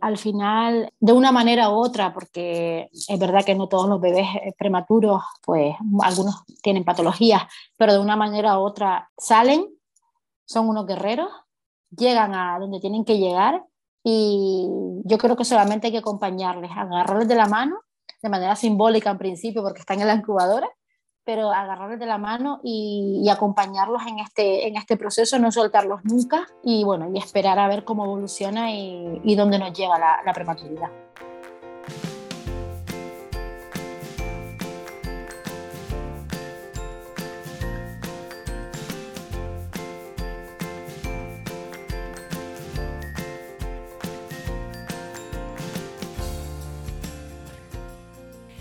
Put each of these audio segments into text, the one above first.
al final, de una manera u otra, porque es verdad que no todos los bebés eh, prematuros, pues algunos tienen patologías, pero de una manera u otra salen, son unos guerreros, llegan a donde tienen que llegar y yo creo que solamente hay que acompañarles, agarrarles de la mano, de manera simbólica en principio, porque están en la incubadora, pero agarrarles de la mano y, acompañarlos en este, en este proceso, no soltarlos nunca y bueno, y esperar a ver cómo evoluciona y, dónde nos lleva la, la prematuridad.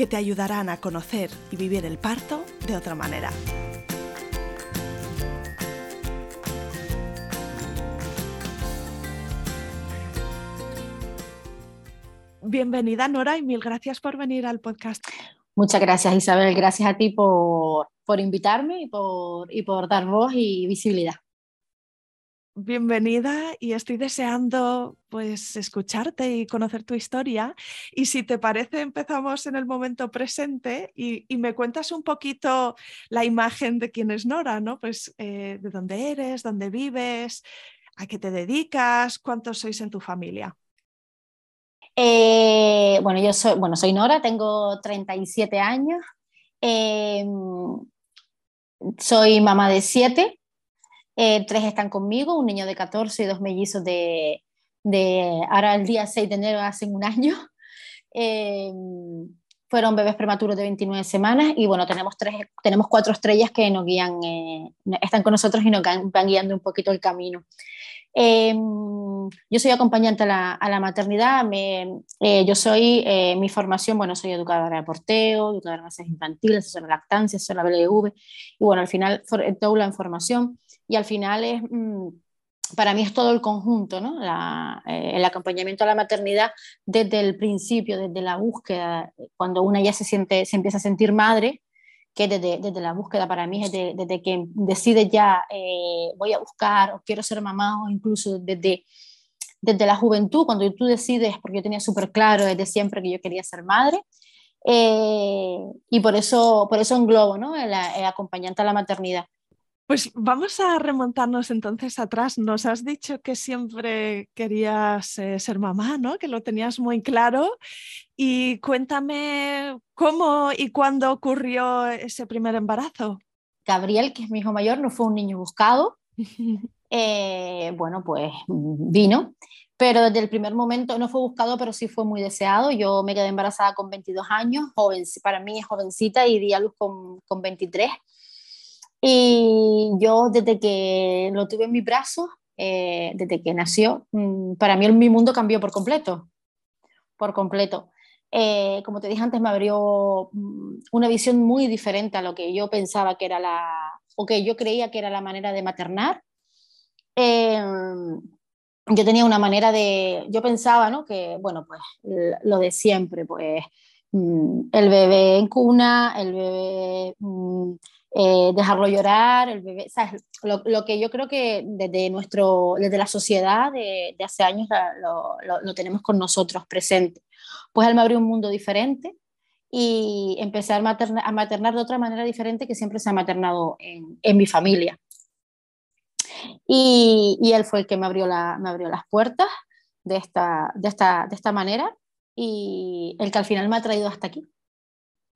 que te ayudarán a conocer y vivir el parto de otra manera. Bienvenida Nora y mil gracias por venir al podcast. Muchas gracias Isabel, gracias a ti por, invitarme y por, y por dar voz y visibilidad bienvenida y estoy deseando pues escucharte y conocer tu historia. Y si te parece, empezamos en el momento presente y, me cuentas un poquito la imagen de quién es Nora, ¿no? Pues eh, de dónde eres, dónde vives, a qué te dedicas, cuántos sois en tu familia. Eh, bueno, yo soy, bueno, soy Nora, tengo 37 años. Em, soy mamá de siete, eh, tres están conmigo, un niño de 14 y dos mellizos de, de ahora el día 6 de enero, hace un año. Eh, fueron bebés prematuros de 29 semanas y bueno, tenemos, tres, tenemos cuatro estrellas que nos guían, eh, están con nosotros y nos van guiando un poquito el camino. yo soy acompañante a la, a la maternidad, me, yo soy, mi formación, bueno, soy educadora de porteo, educadora de clases infantiles, asesora de lactancia, asesora BLV, y bueno, al final, toda la información y al final es, mm, para mí es todo el conjunto, ¿no? Eh, el acompañamiento a la maternidad desde el principio, desde la búsqueda, cuando una ya se, siente, se empieza a sentir madre, que desde, desde la búsqueda para mí es desde, desde que decide ya eh, voy a buscar o quiero ser mamá o incluso desde, desde la juventud, cuando tú decides, porque yo tenía súper claro desde siempre que yo quería ser madre, eh, y por eso, por eso englobo ¿no? el acompañante a la maternidad. Pues vamos a remontarnos entonces atrás. Nos has dicho que siempre querías eh, ser mamá, ¿no? Que lo tenías muy claro. Y cuéntame cómo y cuándo ocurrió ese primer embarazo. Gabriel, que es mi hijo mayor, no fue un niño buscado. Eh, bueno, pues vino, pero desde el primer momento no fue buscado, pero sí fue muy deseado. Yo me quedé embarazada con 22 años, joven, para mí es jovencita y di a luz con, con 23 y yo desde que lo tuve en mi brazo, eh, desde que nació, mm, para mí mi mundo cambió por completo, por completo. Eh, como te dije antes, me abrió mm, una visión muy diferente a lo que yo pensaba que era la, o que yo creía que era la manera de maternar. Em, yo tenía una manera de, yo pensaba, ¿no? Que, bueno, pues lo de siempre, pues mm, el bebé en cuna, el bebé eh, dejarlo llorar, el bebé, Lo, que yo creo que desde, nuestro, desde la sociedad de, hace años lo, lo, tenemos con nosotros presente. Pues él me abrió un mundo diferente y empecé a maternar, de otra manera diferente que siempre se ha maternado en, mi familia. Y, él fue el que me abrió, la, las puertas de esta manera y el que al final me ha traído hasta aquí.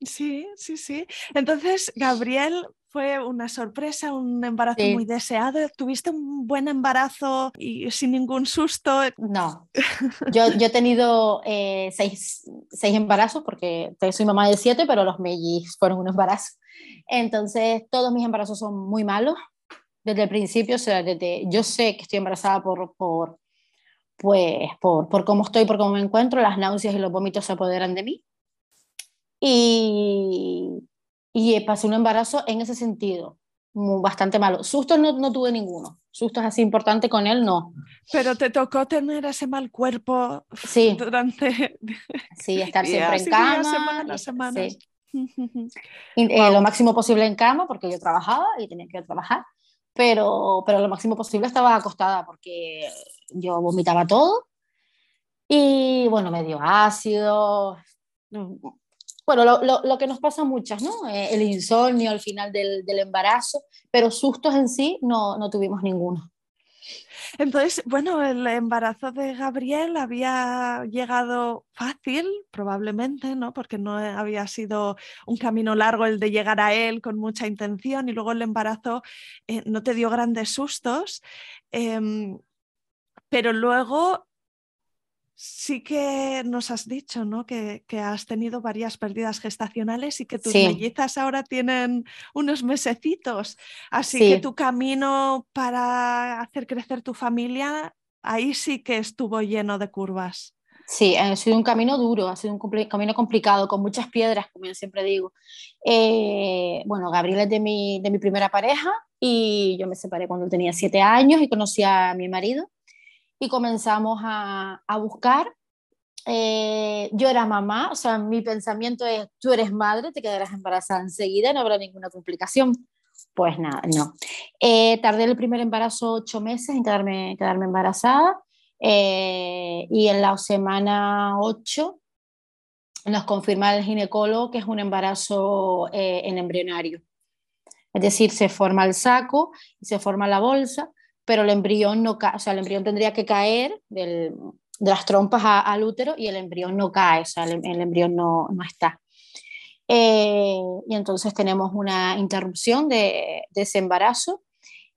Sí, sí, sí. Entonces, Gabriel fue una sorpresa, un embarazo muy deseado. ¿Tuviste un buen embarazo y sin ningún susto? No, yo, yo he tenido eh, seis, seis, embarazos porque soy mamá de siete, pero los mellizos fueron un embarazo. Entonces, todos mis embarazos son muy malos desde el principio. O sea, desde, yo sé que estoy embarazada por, por, pues por, por cómo estoy, por cómo me encuentro, las náuseas y los vómitos se apoderan de mí. Y, y pasé un embarazo en ese sentido, bastante malo. Sustos no, no tuve ninguno, sustos así importantes con él no. Pero te tocó tener ese mal cuerpo sí. durante... Sí, estar siempre en cama. Días, semanas. Sí. Eh, lo máximo posible en cama porque yo trabajaba y tenía que trabajar, pero, pero lo máximo posible estaba acostada porque yo vomitaba todo y bueno, me dio ácido, bueno, lo, lo, lo, que nos pasa muchas, ¿no? Eh, el insomnio al final del, del, embarazo, pero sustos en sí no, no tuvimos ninguno. Entonces, bueno, el embarazo de Gabriel había llegado fácil, probablemente, ¿no? Porque no había sido un camino largo el de llegar a él con mucha intención y luego el embarazo eh, no te dio grandes sustos. Eh, pero luego sí que nos has dicho ¿no? que, que, has tenido varias pérdidas gestacionales y que tus sí. mellizas ahora tienen unos mesecitos. Así sí. que tu camino para hacer crecer tu familia, ahí sí que estuvo lleno de curvas. Sí, ha sido un camino duro, ha sido un compl camino complicado, con muchas piedras, como yo siempre digo. Eh, bueno, Gabriel es de mi, de mi primera pareja y yo me separé cuando tenía siete años y conocí a mi marido y comenzamos a, a buscar. Eh, yo era mamá, o sea, mi pensamiento es, tú eres madre, te quedarás embarazada enseguida, no habrá ninguna complicación. Pues nada, no. Eh, tardé el primer embarazo ocho meses en quedarme, quedarme embarazada eh, y en la semana ocho nos confirma el ginecólogo que es un embarazo eh, en embrionario. Es decir, se forma el saco y se forma la bolsa pero el embrión no o sea, el embrión tendría que caer del, de las trompas a, al útero y el embrión no cae, o sea, el, el embrión no, no está. Eh, y entonces tenemos una interrupción de, de ese embarazo.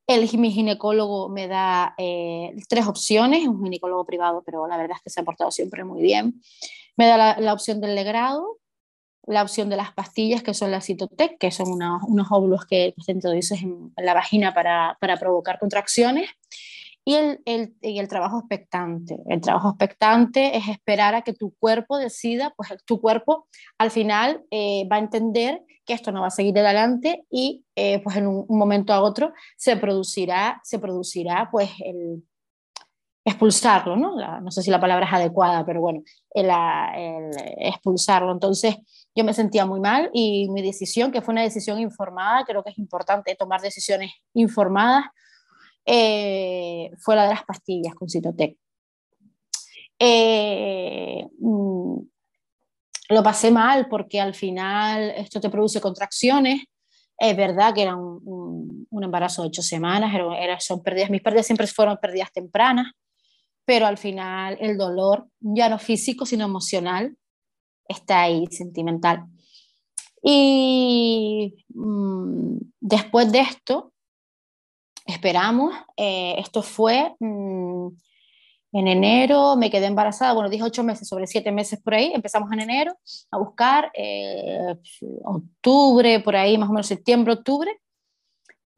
El, mi ginecólogo me da eh, tres opciones, es un ginecólogo privado, pero la verdad es que se ha portado siempre muy bien. Me da la, la opción del legrado, la opción de las pastillas, que son las Citotec, que son unos, unos óvulos que se introduces en la vagina para, para provocar contracciones, y el, el, y el, trabajo expectante. El trabajo expectante es esperar a que tu cuerpo decida, pues tu cuerpo al final eh, va a entender que esto no va a seguir adelante y eh, pues en un, momento a otro se producirá, se producirá pues el, expulsarlo, ¿no? No sé si la palabra es adecuada, pero bueno, el, expulsarlo. Entonces yo me sentía muy mal y mi decisión, que fue una decisión informada, creo que es importante tomar decisiones informadas, eh, fue la de las pastillas con Citotec. Eh, mm, lo pasé mal porque al final esto te produce contracciones. Es verdad que era un, un, un embarazo de ocho semanas, era, era, son pérdidas, mis pérdidas siempre fueron pérdidas tempranas pero al final el dolor, ya no físico, sino emocional, está ahí, sentimental. Y mmm, después de esto, esperamos, eh, esto fue mmm, en enero, me quedé embarazada, bueno, dije ocho meses, sobre siete meses por ahí, empezamos en enero a buscar, eh, octubre, por ahí, más o menos septiembre, octubre,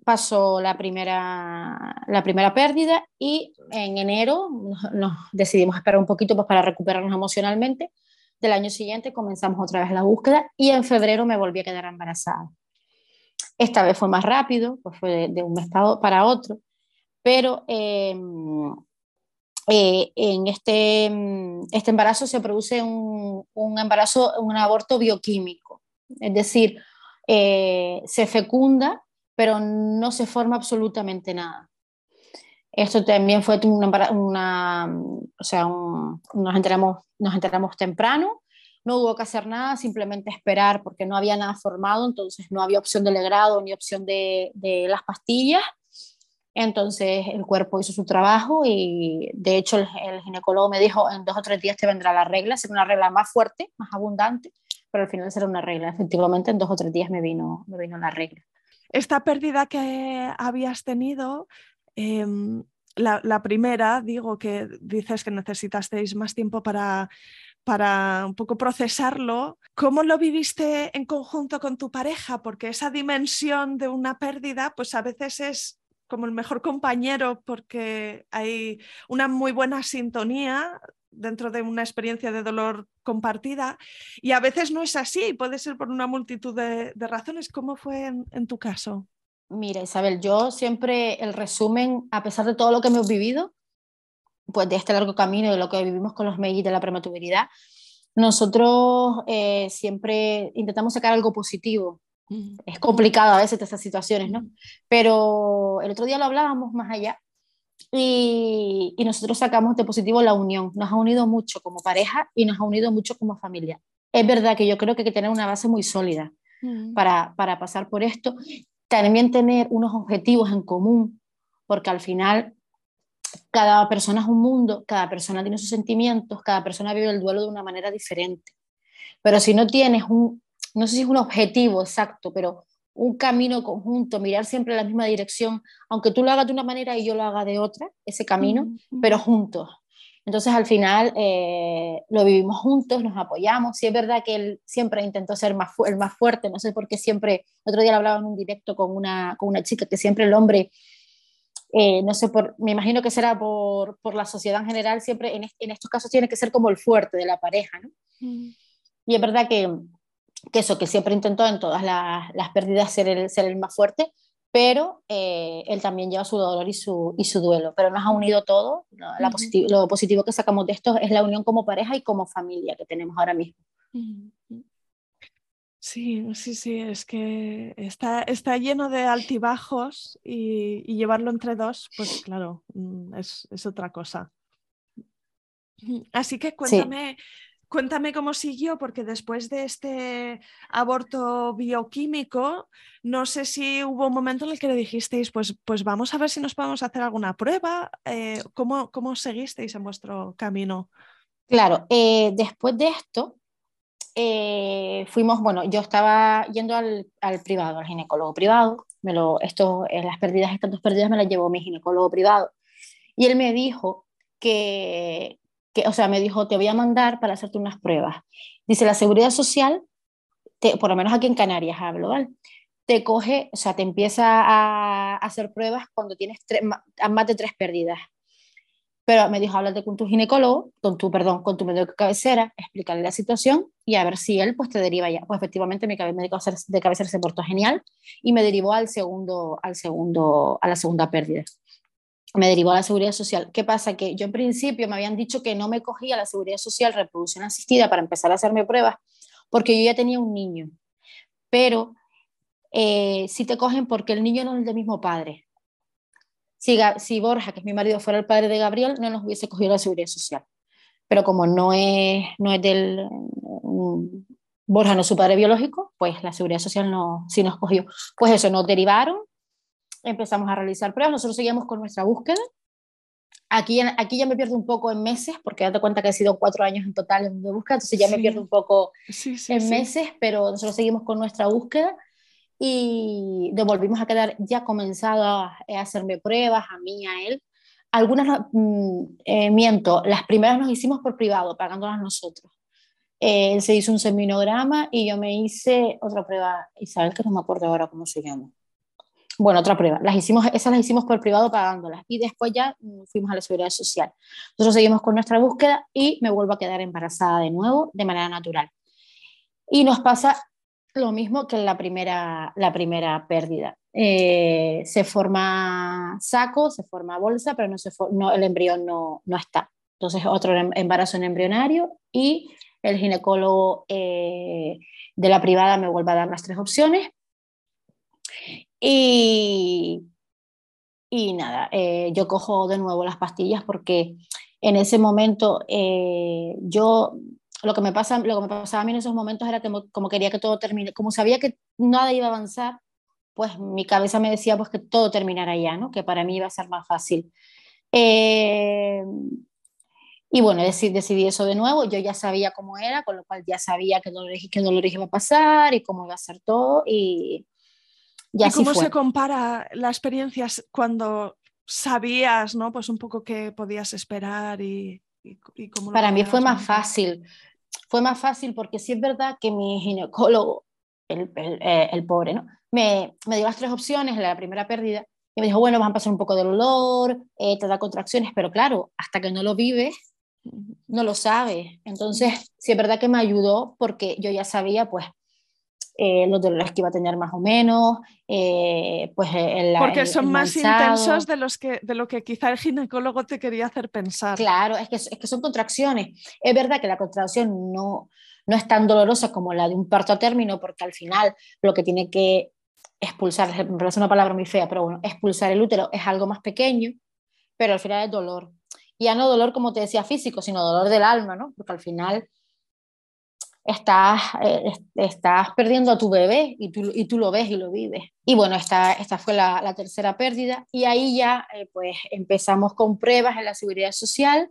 pasó la primera, la primera pérdida y en enero nos, nos, decidimos esperar un poquito pues, para recuperarnos emocionalmente. Del año siguiente comenzamos otra vez la búsqueda y en febrero me volví a quedar embarazada. Esta vez fue más rápido, pues fue de, de un mes para otro, pero eh, eh, en este, este embarazo se produce un, un, embarazo, un aborto bioquímico, es decir, eh, se fecunda pero no se forma absolutamente nada. Esto también fue una, una o sea, un, nos, enteramos, nos enteramos temprano, no hubo que hacer nada, simplemente esperar porque no había nada formado, entonces no había opción de legrado ni opción de, de las pastillas. Entonces el cuerpo hizo su trabajo y de hecho el, el, ginecólogo me dijo en dos o tres días te vendrá la regla, será una regla más fuerte, más abundante, pero al final será una regla. Efectivamente en dos o tres días me vino, me vino la regla esta pérdida que habías tenido, la, la, primera, digo que dices que necesitasteis más tiempo para, para un poco procesarlo, ¿cómo lo viviste en conjunto con tu pareja? Porque esa dimensión de una pérdida, pues a veces es como el mejor compañero porque hay una muy buena sintonía dentro de una experiencia de dolor compartida y a veces no es así, puede ser por una multitud de, razones. ¿Cómo fue en, tu caso? Mira, Isabel, yo siempre el resumen, a pesar de todo lo que hemos vivido, pues de este largo camino de lo que vivimos con los MEI de la prematuridad, nosotros eh, siempre intentamos sacar algo positivo es complicado a veces estas situaciones, ¿no? Pero el otro día lo hablábamos más allá y, y, nosotros sacamos de positivo la unión. Nos ha unido mucho como pareja y nos ha unido mucho como familia. Es verdad que yo creo que hay que tener una base muy sólida para, para pasar por esto. También tener unos objetivos en común, porque al final cada persona es un mundo, cada persona tiene sus sentimientos, cada persona vive el duelo de una manera diferente. Pero si no tienes un, no sé si es un objetivo exacto, pero un camino conjunto, mirar siempre en la misma dirección, aunque tú lo hagas de una manera y yo lo haga de otra, ese camino, pero juntos. Entonces al final eh, lo vivimos juntos, nos apoyamos. Sí es verdad que él siempre intentó ser más el más fuerte, no sé por qué siempre, otro día lo hablaba en un directo con una, con una chica, que siempre el hombre, eh, no sé, por, me imagino que será por, por la sociedad en general, siempre en, en, estos casos tiene que ser como el fuerte de la pareja, ¿no? Y es verdad que que eso, que siempre intentó en todas las, las pérdidas ser el, ser el más fuerte, pero eh, él también lleva su dolor y su, y su duelo, pero nos ha unido todo. La lo positivo que sacamos de esto es la unión como pareja y como familia que tenemos ahora mismo. Sí, sí, sí, es que está, está lleno de altibajos y, y llevarlo entre dos, pues claro, mm, es, es otra cosa. Así que cuéntame, Cuéntame cómo siguió, porque después de este aborto bioquímico, no sé si hubo un momento en el que le dijisteis, pues, pues vamos a ver si nos podemos hacer alguna prueba. Eh, ¿cómo, ¿cómo, seguisteis en vuestro camino? Claro, eh, después de esto, eh, fuimos, bueno, yo estaba yendo al, al, privado, al ginecólogo privado, me lo, las pérdidas, estas dos pérdidas me las llevó mi ginecólogo privado, y él me dijo que, que, o sea, me dijo, te voy a mandar para hacerte unas pruebas. Dice, la seguridad social, te, por lo menos aquí en Canarias hablo, ¿vale? Te coge, o sea, te empieza a, hacer pruebas cuando tienes más de tres pérdidas. Pero me dijo, háblate con tu ginecólogo, con tu, perdón, con tu médico de cabecera, explicarle la situación y a ver si él pues te deriva ya. Pues efectivamente mi médico de cabecera se portó genial y me derivó al segundo, al segundo, a la segunda pérdida me derivó a la seguridad social. ¿Qué pasa? Que yo en principio me habían dicho que no me cogía la seguridad social reproducción asistida para empezar a hacerme pruebas porque yo ya tenía un niño. Pero eh, si te cogen porque el niño no es del mismo padre. Si, si, Borja, que es mi marido, fuera el padre de Gabriel, no nos hubiese cogido la seguridad social. Pero como no es, no es del... Mm, Borja no es su padre biológico, pues la seguridad social no, sí nos cogió. Pues eso, nos derivaron empezamos a realizar pruebas, nosotros seguíamos con nuestra búsqueda. Aquí, aquí ya me pierdo un poco en meses, porque date cuenta que ha sido cuatro años en total en búsqueda, entonces ya me pierdo un poco en meses, pero nosotros seguimos con nuestra búsqueda y volvimos a quedar ya comenzado a, hacerme pruebas a mí, a él. Algunas, mm, eh, miento, las primeras nos hicimos por privado, pagándolas nosotros. Él se hizo un seminograma y yo me hice otra prueba, Isabel, que no me acuerdo ahora cómo se llama bueno, otra prueba. Las hicimos, esas las hicimos por privado pagándolas y después ya mm, fuimos a la seguridad social. Nosotros seguimos con nuestra búsqueda y me vuelvo a quedar embarazada de nuevo de manera natural. Y nos pasa lo mismo que en la primera, la primera pérdida. Eh, se forma saco, se forma bolsa, pero no se no, el embrión no, no, está. Entonces, otro em, embarazo en embrionario y el ginecólogo eh, de la privada me vuelve a dar las tres opciones y, y nada, eh, yo cojo de nuevo las pastillas porque en ese momento eh, yo, lo que, me pasa, lo que me pasaba a mí en esos momentos era que como quería que todo termine, como sabía que nada iba a avanzar, pues mi cabeza me decía pues que todo terminara ya, ¿no? que para mí iba a ser más fácil. Eh, y bueno, decidí, decidí, eso de nuevo, yo ya sabía cómo era, con lo cual ya sabía qué dolores, qué dolores iba a pasar y cómo iba a ser todo. ¿Y, cómo se compara la experiencia cuando sabías, ¿no? Pues un poco qué podías esperar y, cómo Para mí fue más fácil. Fue más fácil porque sí es verdad que mi ginecólogo, el, el, eh, pobre, ¿no? Me, me, dio las tres opciones en la primera pérdida Y me dijo, bueno, vas a pasar un poco de dolor, eh, te da contracciones, pero claro, hasta que no lo vives, no lo sabes. Entonces, sí es verdad que me ayudó porque yo ya sabía, pues, eh, los dolores que iba a tener más o menos, eh, pues el, Porque son más intensos de, los que, de lo que quizá el ginecólogo te quería hacer pensar. Claro, es que, es que son contracciones. Es verdad que la contracción no, no es tan dolorosa como la de un parto a término, porque al final lo que tiene que expulsar, me parece una palabra muy fea, pero bueno, expulsar el útero es algo más pequeño, pero al final es dolor. Y ya no dolor, como te decía, físico, sino dolor del alma, ¿no? Porque al final estás, eh, estás perdiendo a tu bebé y tú, y tú lo ves y lo vives. Y bueno, esta, esta fue la, la tercera pérdida y ahí ya eh, pues empezamos con pruebas en la seguridad social.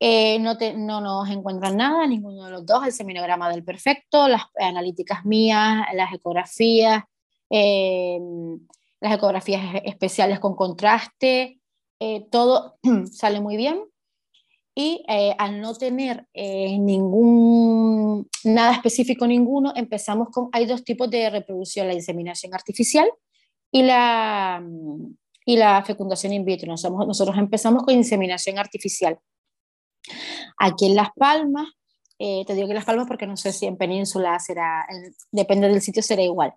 Eh, no, te, no nos encuentran nada, ninguno de los dos, el seminograma del perfecto, las analíticas mías, las ecografías, las ecografías especiales con contraste, todo sale muy bien y eh, al no tener eh, ningún, nada específico ninguno, empezamos con, hay dos tipos de reproducción, la inseminación artificial y la, y la fecundación in vitro. Nosotros, nosotros empezamos con inseminación artificial. Aquí en Las Palmas, eh, te digo que Las Palmas porque no sé si en Península será, depende del sitio, será igual.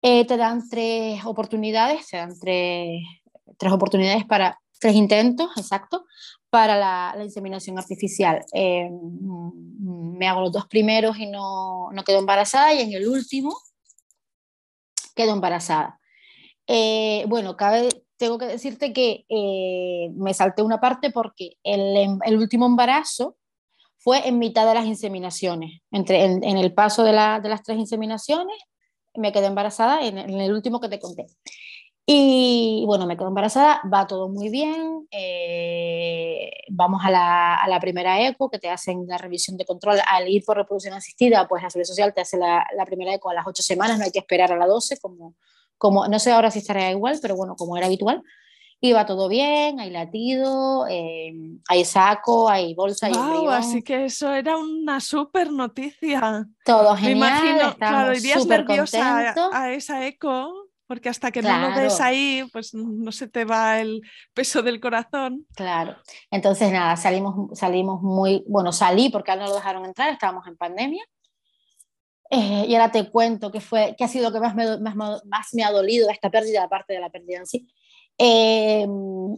te dan tres oportunidades, te dan tres, tres oportunidades para tres intentos, exacto, para la, inseminación artificial. Eh, me hago los dos primeros y no, no, quedo embarazada y en el último quedo embarazada. Eh, bueno, cabe, tengo que decirte que eh, me salté una parte porque el, em, el, último embarazo fue en mitad de las inseminaciones. Entre, en, el paso de, la, de, las tres inseminaciones me quedé embarazada en el último que te conté. Y bueno, me quedo embarazada, va todo muy bien. Eh, vamos a la, a la, primera eco, que te hacen la revisión de control. Al ir por reproducción asistida, pues la Seguridad Social te hace la, la, primera eco a las 8 semanas, no hay que esperar a las 12, como, como no sé ahora si estará igual, pero bueno, como era habitual. Y va todo bien, hay latido, eh, hay saco, hay bolsa, wow, Así que eso era una súper noticia. Todo genial. Me imagino, claro, irías nerviosa a, a esa eco porque hasta que no lo ves ahí, pues no se te va el peso del corazón. Claro. Entonces, nada, salimos, salimos muy, bueno, salí porque no lo dejaron entrar, estábamos en pandemia. Eh, y ahora te cuento qué fue, qué ha sido lo que más me, más, más me ha dolido esta pérdida, aparte de la pérdida en sí. Eh,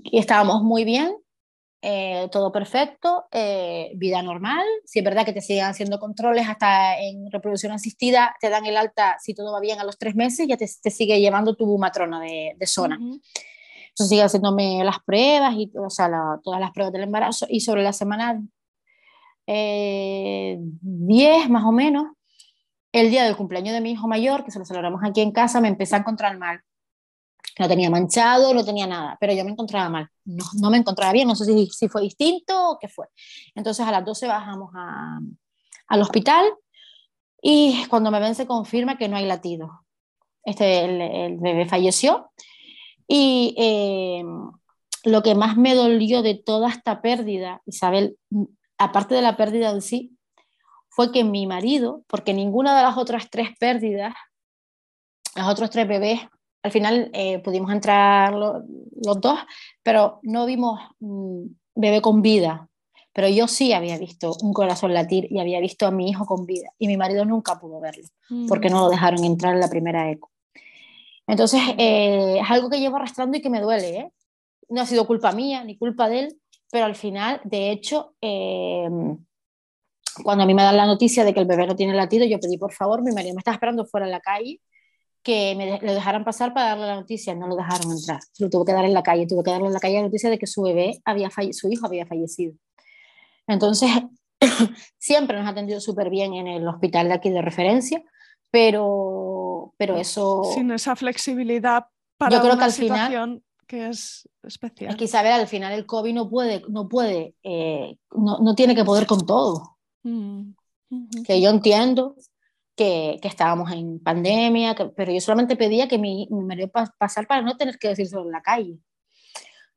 y estábamos muy bien, eh, todo perfecto, eh, vida normal. Si es verdad que te siguen haciendo controles hasta en reproducción asistida, te dan el alta si todo va bien a los tres meses, ya te, te sigue llevando tu matrona de, de zona. Entonces sigue haciéndome las pruebas, y, o sea, todas las pruebas del embarazo. Y sobre la semana 10 eh, más o menos, el día del cumpleaños de mi hijo mayor, que se lo celebramos aquí en casa, me empecé a encontrar mal no tenía manchado, no tenía nada, pero yo me encontraba mal, no, no me encontraba bien, no sé si, si, fue distinto o qué fue. Entonces a las 12 bajamos a, al hospital y cuando me ven se confirma que no hay latido. Este, el, bebé falleció y eh, lo que más me dolió de toda esta pérdida, Isabel, aparte de la pérdida en sí, fue que mi marido, porque ninguna de las otras tres pérdidas, los otros tres bebés al final eh, pudimos entrar los dos, pero no vimos un bebé con vida. Pero yo sí había visto un corazón latir y había visto a mi hijo con vida. Y mi marido nunca pudo verlo, porque no lo mm. dejaron entrar en la primera eco. Entonces, eh, es algo que llevo arrastrando y que me duele. ¿eh? No ha sido culpa mía ni culpa de él, pero al final, de hecho, cuando a mí me dan la noticia de que el bebé no tiene latido, yo pedí por favor, mi marido me estaba esperando fuera en la calle que me lo dejaran pasar para darle la noticia, no lo dejaron entrar, lo tuvo que dar en la calle, tuvo que darle en la calle la noticia de que su bebé había su hijo había fallecido. Entonces, siempre nos ha atendido súper bien en el hospital de aquí de referencia, pero, pero eso... Sin esa flexibilidad para yo creo una que al situación final, que es especial. Es que Isabel, al final el COVID no puede, no puede, eh, no, no, tiene que poder con todo. Mm, que yo entiendo que, estábamos en pandemia, pero yo solamente pedía que mi, marido pasar para no tener que decirlo en la calle.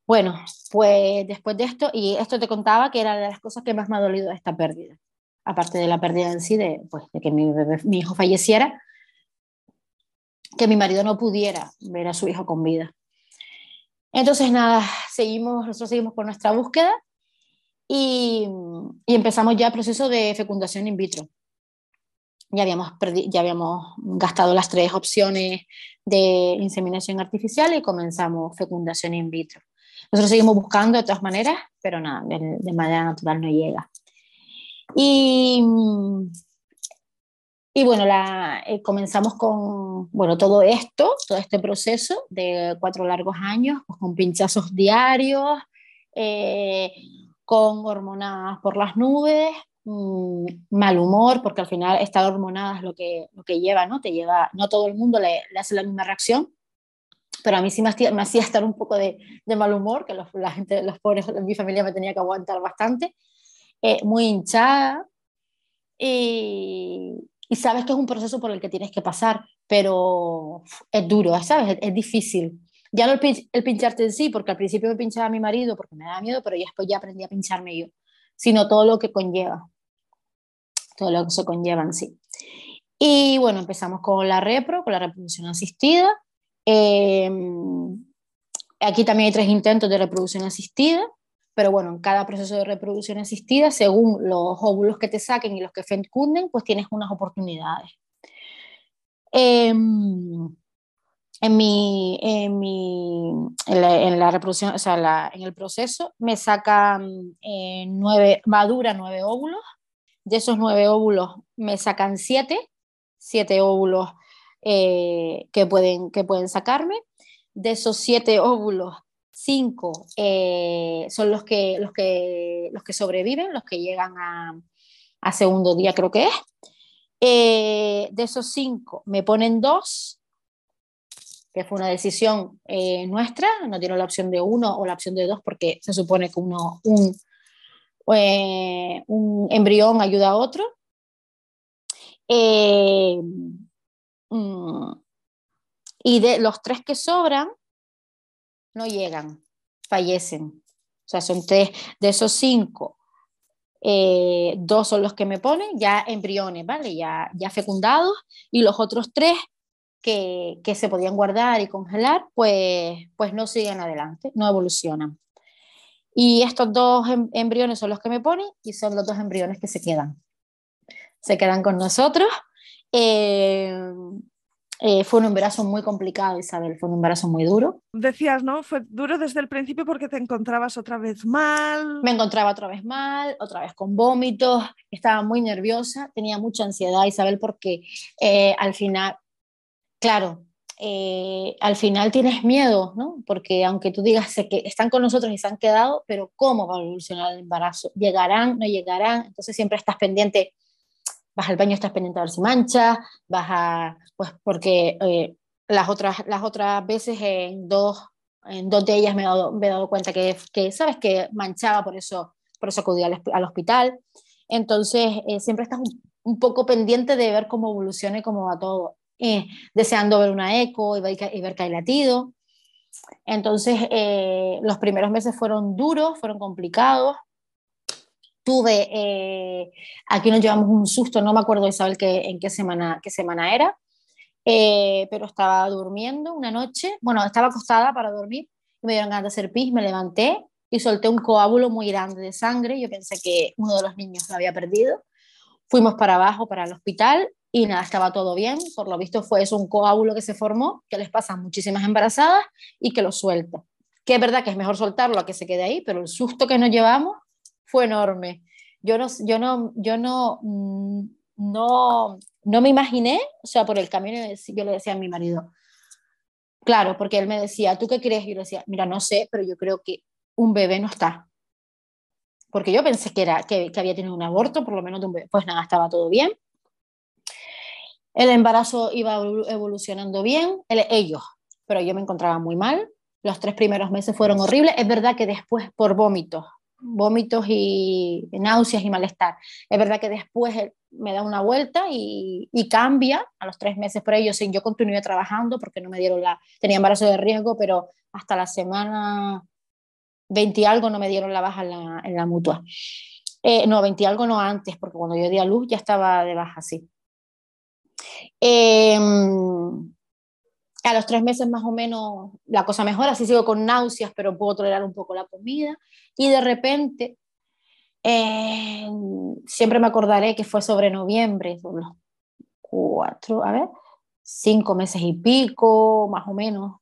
Bueno, pues después de esto, y esto te contaba que era de las cosas que más me ha dolido esta pérdida, aparte de la pérdida en sí, de, pues, de que mi, hijo falleciera, que mi marido no pudiera ver a su hijo con vida. Entonces, nada, seguimos, nosotros seguimos con nuestra búsqueda y empezamos ya el proceso de fecundación in vitro. Ya habíamos, ya habíamos gastado las tres opciones de inseminación artificial y comenzamos fecundación in vitro. Nosotros seguimos buscando de todas maneras, pero nada, de, de manera natural no llega. Y, y bueno, la, eh, comenzamos con bueno, todo esto, todo este proceso de cuatro largos años, pues con pinchazos diarios, eh, con hormonas por las nubes, mm, mal humor, porque al final estar hormonada es lo que, lo que lleva, ¿no? Te lleva, no todo el mundo le, hace la misma reacción, pero a mí sí me hacía, estar un poco de, mal humor, que la gente, los pobres mi familia me tenía que aguantar bastante, eh, muy hinchada. Y, sabes que es un proceso por el que tienes que pasar, pero es duro, ¿sabes? Es, difícil. Ya no el, pincharte en sí, porque al principio me pinchaba mi marido porque me daba miedo, pero ya después ya aprendí a pincharme yo, sino todo lo que conlleva, todo lo que se conlleva en sí. Y bueno, empezamos con la repro, con la reproducción asistida. Em, aquí también hay tres intentos de reproducción asistida pero bueno, en cada proceso de reproducción asistida, según los óvulos que te saquen y los que fecunden, pues tienes unas oportunidades. Em, en, mi, en, mi, en, la, reproducción, o sea, en el proceso, me sacan eh, nueve, madura nueve óvulos. De esos nueve óvulos me sacan siete, siete óvulos eh, que, pueden, que pueden sacarme. De esos siete óvulos cinco eh, son los que, los, que, los que sobreviven, los que llegan a, segundo día, creo que es. Eh, de esos cinco me ponen dos, que fue una decisión nuestra, no tiene la opción de uno o la opción de dos, porque se supone que uno, un, un embrión ayuda a otro. Mm, y de los tres que sobran, no llegan, fallecen. O sea, son tres de esos cinco. Eh, dos son los que me ponen ya embriones, ¿vale? Ya, ya fecundados, y los otros tres que, que, se podían guardar y congelar, pues, pues no siguen adelante, no evolucionan. Y estos dos em, embriones son los que me ponen y son los dos embriones que se quedan. Se quedan con nosotros. Eh, eh, fue un embarazo muy complicado, Isabel, fue un embarazo muy duro. Decías, ¿no? Fue duro desde el principio porque te encontrabas otra vez mal. Me encontraba otra vez mal, otra vez con vómitos, estaba muy nerviosa, tenía mucha ansiedad, Isabel, porque eh, al final, claro, eh, al final tienes miedo, ¿no? Porque aunque tú digas que están con nosotros y se han quedado, pero ¿cómo va a evolucionar el embarazo? ¿Llegarán? ¿No llegarán? Entonces siempre estás pendiente vas al baño, estás pendiente a ver si mancha, vas a, pues porque eh, las, otras, las otras veces en dos, en dos de ellas me he dado, me he dado cuenta que, que, sabes, que manchaba, por eso, por eso acudí al, al hospital. Entonces, eh, siempre estás un, poco pendiente de ver cómo evoluciona y cómo va todo, eh, deseando ver una eco y ver, que hay latido. Entonces, los primeros meses fueron duros, fueron complicados, tuve, eh, aquí nos llevamos un susto, no me acuerdo Isabel que, en qué semana, qué semana era, eh, pero estaba durmiendo una noche, bueno, estaba acostada para dormir y me dieron ganas de hacer pis, me levanté y solté un coágulo muy grande de sangre, yo pensé que uno de los niños lo había perdido, fuimos para abajo, para el hospital y nada, estaba todo bien, por lo visto fue eso, un coágulo que se formó, que les pasa a muchísimas embarazadas y que lo suelta. Que es verdad que es mejor soltarlo a que se quede ahí, pero el susto que nos llevamos fue enorme. Yo no, yo no, yo no, mm, no, no me imaginé, o sea, por el camino yo le decía a mi marido, claro, porque él me decía, ¿tú qué crees? Y yo le decía, mira, no sé, pero yo creo que un bebé no está. Porque yo pensé que, era, que, que había tenido un aborto, por lo menos de un bebé. Pues nada, estaba todo bien. El embarazo iba evolucionando bien, ellos, pero yo me encontraba muy mal. Los tres primeros meses fueron horribles. Es verdad que después, por vómitos, vómitos y náuseas y malestar. Es verdad que después me da una vuelta y, cambia a los tres meses por ello. Sí, yo continué trabajando porque no me dieron la, tenía embarazo de riesgo, pero hasta la semana 20 y algo no me dieron la baja en la, mutua. Eh, no, 20 y algo no antes, porque cuando yo di a luz ya estaba de baja, sí. Em, A los tres meses más o menos la cosa mejora, así sigo con náuseas, pero puedo tolerar un poco la comida. Y de repente, eh, siempre me acordaré que fue sobre noviembre, los cuatro, a ver, cinco meses y pico, más o menos,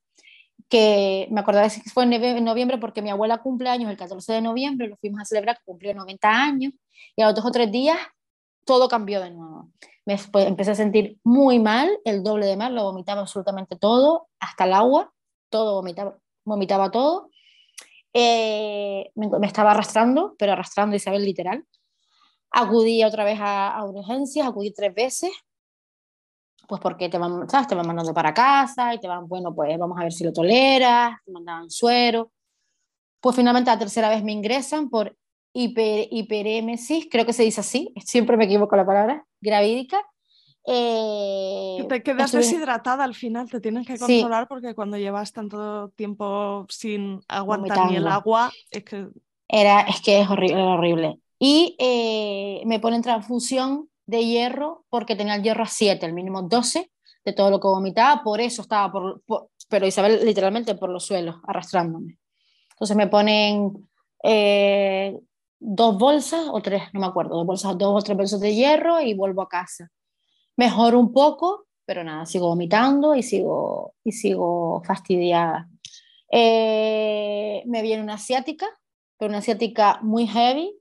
que me acordaré que fue en noviembre porque mi abuela cumple años el 14 de noviembre, lo fuimos a celebrar, cumplió 90 años, y a los dos o tres días todo cambió de nuevo. Me empecé a sentir muy mal, el doble de mal, lo vomitaba absolutamente todo, hasta el agua, todo vomitaba, vomitaba todo. Eh, me, estaba arrastrando, pero arrastrando Isabel literal. Acudí otra vez a, a urgencias, acudí tres veces, pues porque te van, ¿sabes? te van mandando para casa y te van, bueno, pues vamos a ver si lo toleras, te mandaban suero. Pues finalmente la tercera vez me ingresan por hiper, hiperémesis, creo que se dice así, siempre me equivoco la palabra, gravídica. Eh, te quedas deshidratada al final, te tienes que controlar porque cuando llevas tanto tiempo sin aguantar ni el agua, es que... Era, es que es horrible, horrible. Y eh, me ponen transfusión de hierro porque tenía el hierro a 7, el mínimo 12 de todo lo que vomitaba, por eso estaba, por, pero Isabel literalmente por los suelos, arrastrándome. Entonces me ponen eh, dos bolsas o tres, no me acuerdo, dos, bolsas, dos o tres bolsas de hierro y vuelvo a casa. Mejoro un poco, pero nada, sigo vomitando y sigo, y sigo fastidiada. Eh, me viene una asiática, pero una asiática muy heavy.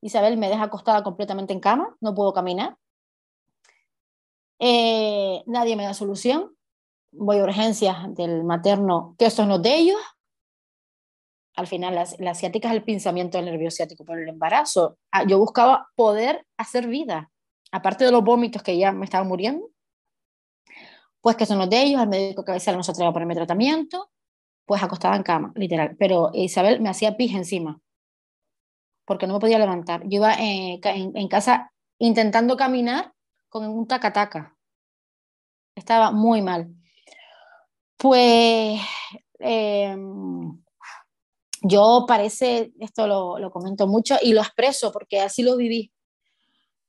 Isabel me deja acostada completamente en cama, no puedo caminar. Eh, nadie me da solución. Voy a urgencias del materno, que esto no es de ellos, al final la, asiática es el pinzamiento del nervio ciático por el embarazo. Ah, yo buscaba poder hacer vida, aparte de los vómitos que ya me estaban muriendo, pues que son los de ellos, el médico cabecera no se atrevía a ponerme tratamiento, pues acostada en cama, literal. Pero Isabel me hacía pis encima, porque no me podía levantar. Yo iba eh, en, casa intentando caminar con un tacataca. Estaba muy mal. Pues eh, yo parece, esto lo, comento mucho y lo expreso porque así lo viví.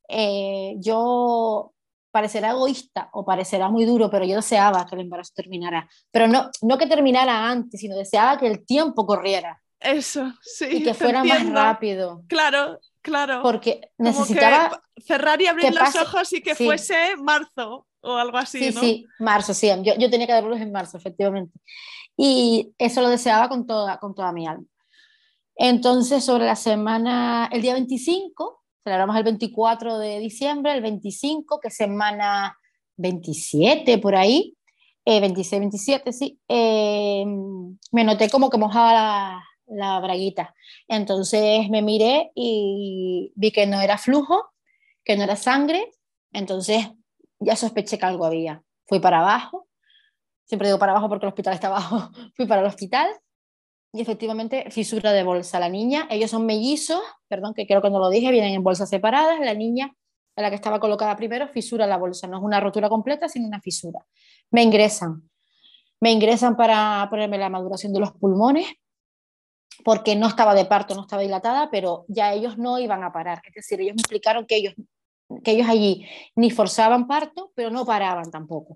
Eh, yo parecerá egoísta o parecerá muy duro, pero yo deseaba que el embarazo terminara. Pero no, no que terminara antes, sino deseaba que el tiempo corriera. Eso, sí. Y que fuera más rápido. Claro, claro. Porque necesitaba. cerrar y abrir los ojos y que fuese marzo o algo así. Sí, sí, marzo, sí. Yo, yo tenía que darlos en marzo, efectivamente. Y eso lo deseaba con toda, con toda mi alma. Entonces, sobre la semana, el día 25, celebramos el 24 de diciembre, el 25, que semana 27 por ahí, 26, eh, 27, sí, eh, me noté como que mojaba la, la braguita. Entonces me miré y vi que no era flujo, que no era sangre, entonces ya sospeché que algo había. Fui para abajo, siempre digo para abajo porque el hospital está abajo, fui para el hospital y efectivamente fisura de bolsa. La niña, ellos son mellizos, perdón, que creo que no lo dije, vienen en bolsas separadas. La niña, a la que estaba colocada primero, fisura la bolsa. No es una rotura completa, sino una fisura. Me ingresan. Me ingresan para ponerme la maduración de los pulmones, porque no estaba de parto, no estaba dilatada, pero ya ellos no iban a parar. Es decir, ellos me explicaron que ellos, que ellos allí ni forzaban parto, pero no paraban tampoco.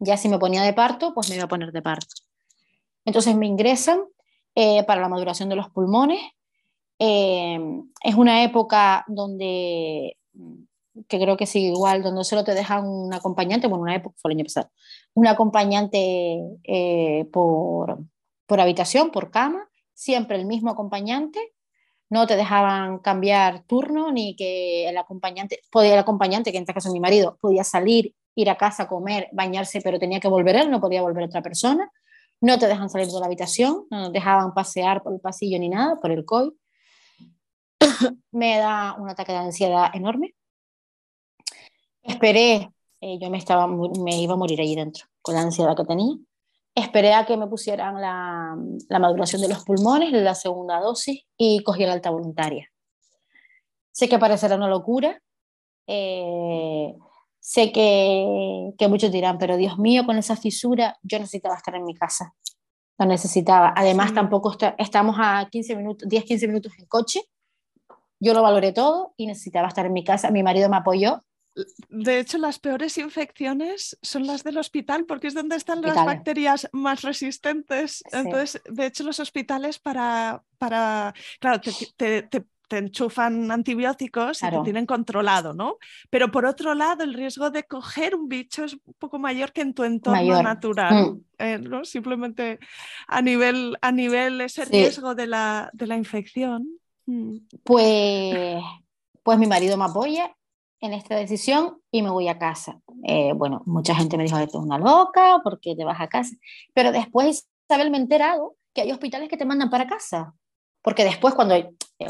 Ya si me ponía de parto, pues me iba a poner de parto. Entonces me ingresan, eh, para la maduración de los pulmones. Eh, es una época donde, que creo que sigue igual, donde solo te dejan un acompañante, bueno, una época fue el año pasado, un acompañante eh, por, por habitación, por cama, siempre el mismo acompañante, no te dejaban cambiar turno ni que el acompañante, podía el acompañante, que en este caso mi marido, podía salir, ir a casa, comer, bañarse, pero tenía que volver él, no podía volver otra persona no te dejan salir de la habitación, no nos dejaban pasear por el pasillo ni nada, por el COI. me da un ataque de ansiedad enorme. Esperé, eh, yo me, estaba, me iba a morir allí dentro con la ansiedad que tenía. Esperé a que me pusieran la, la maduración de los pulmones, la segunda dosis, y cogí la alta voluntaria. Sé que parecerá una locura, eh, Sé que, que muchos dirán, pero Dios mío, con esa fisura yo necesitaba estar en mi casa. Lo necesitaba. Además, tampoco estamos a 15 minutos, 10, 15 minutos en coche. Yo lo valoré todo y necesitaba estar en mi casa. Mi marido me apoyó de hecho, las peores infecciones son las del hospital porque es donde están las bacterias más resistentes. Entonces, de hecho, los hospitales para, para claro, te, enchufan antibióticos y te tienen controlado, ¿no? Pero por otro lado, el riesgo de coger un bicho es un poco mayor que en tu entorno natural, mm. eh, ¿no? Simplemente a nivel, a nivel ese riesgo de la, de la infección. Mm. Pues, pues mi marido me apoya en esta decisión y me voy a casa. Eh, bueno, mucha gente me dijo, esto es una loca, porque te vas a casa? Pero después, Isabel, me he enterado que hay hospitales que te mandan para casa. Porque después, cuando,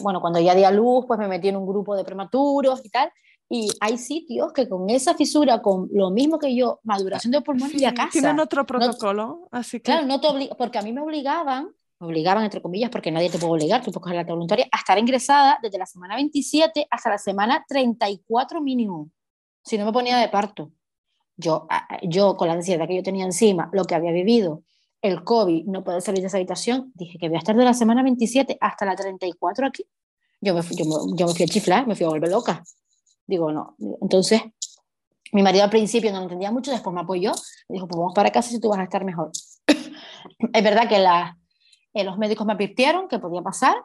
bueno, cuando ya di a luz, pues me metí en un grupo de prematuros y tal. Y hay sitios que con esa fisura, con lo mismo que yo, maduración de pulmón y a casa. Tienen otro protocolo, así que... Claro, no te porque a mí me obligaban me obligaban, entre comillas, porque nadie te puede obligar, tú puedes coger la voluntaria, a estar ingresada desde la semana 27 hasta la semana 34 mínimo, si no me ponía de parto. Yo, yo con la ansiedad que yo tenía encima, lo que había vivido, el COVID, no poder salir de esa habitación, dije que voy a estar de la semana 27 hasta la 34 aquí. Yo me, yo, yo me fui a chiflar, me fui a volver loca. Digo, no. Entonces, mi marido al principio no entendía mucho, después me apoyó, me dijo, pues vamos para casa si tú vas a estar mejor. es verdad que eh, los médicos me advirtieron que podía pasar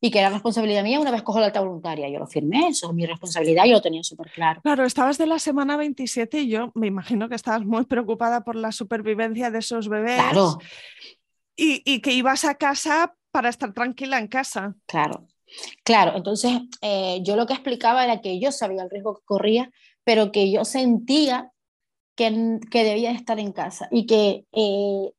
y que era responsabilidad mía una vez cojo la alta voluntaria. Yo lo firmé, eso es mi responsabilidad, yo lo tenía súper claro. Claro, estabas de la semana 27 y yo me imagino que estabas muy preocupada por la supervivencia de esos bebés. Claro. Y, y que ibas a casa para estar tranquila en casa. Claro, claro. Entonces, eh, yo lo que explicaba era que yo sabía el riesgo que corría, pero que yo sentía que, que debía estar en casa y que eh,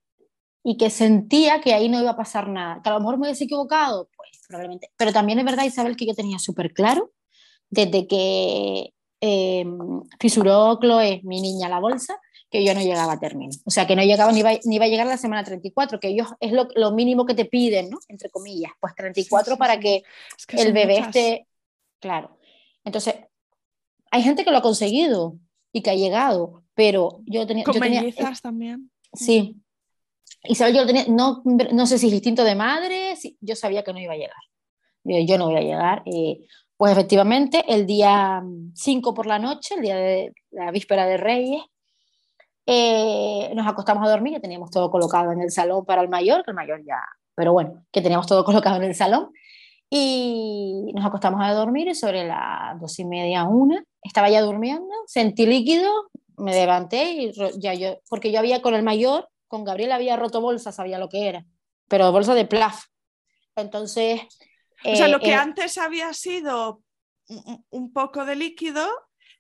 y que sentía que ahí no iba a pasar nada. Que a lo mejor me hubiese equivocado, probablemente. Pero también es verdad, Isabel, que yo tenía súper claro, desde que eh, fisuró Chloe, mi niña, la bolsa, que yo no llegaba a término. O sea, que no llegaba ni iba, ni iba a llegar la semana 34, que ellos es lo, lo, mínimo que te piden, ¿no? Entre comillas, pues 34 para que, el bebé esté... Claro. Entonces, hay gente que lo ha conseguido y que ha llegado, pero yo tenía... Con yo tenía, también. Sí, Isabel, yo tenía, no, no sé si es instinto de madre, yo sabía que no iba a llegar. Yo, no voy a llegar. Eh, pues efectivamente, el día 5 por la noche, el día de la víspera de Reyes, eh, nos acostamos a dormir, ya teníamos todo colocado en el salón para el mayor, que el mayor ya, pero bueno, que teníamos todo colocado en el salón. Y nos acostamos a dormir y sobre las dos y media, una, estaba ya durmiendo, sentí líquido, me levanté y ya yo, porque yo había con el mayor con Gabriel había roto bolsa, sabía lo que era, pero bolsa de plaf. Entonces... o sea, lo que eh, antes había sido un poco de líquido,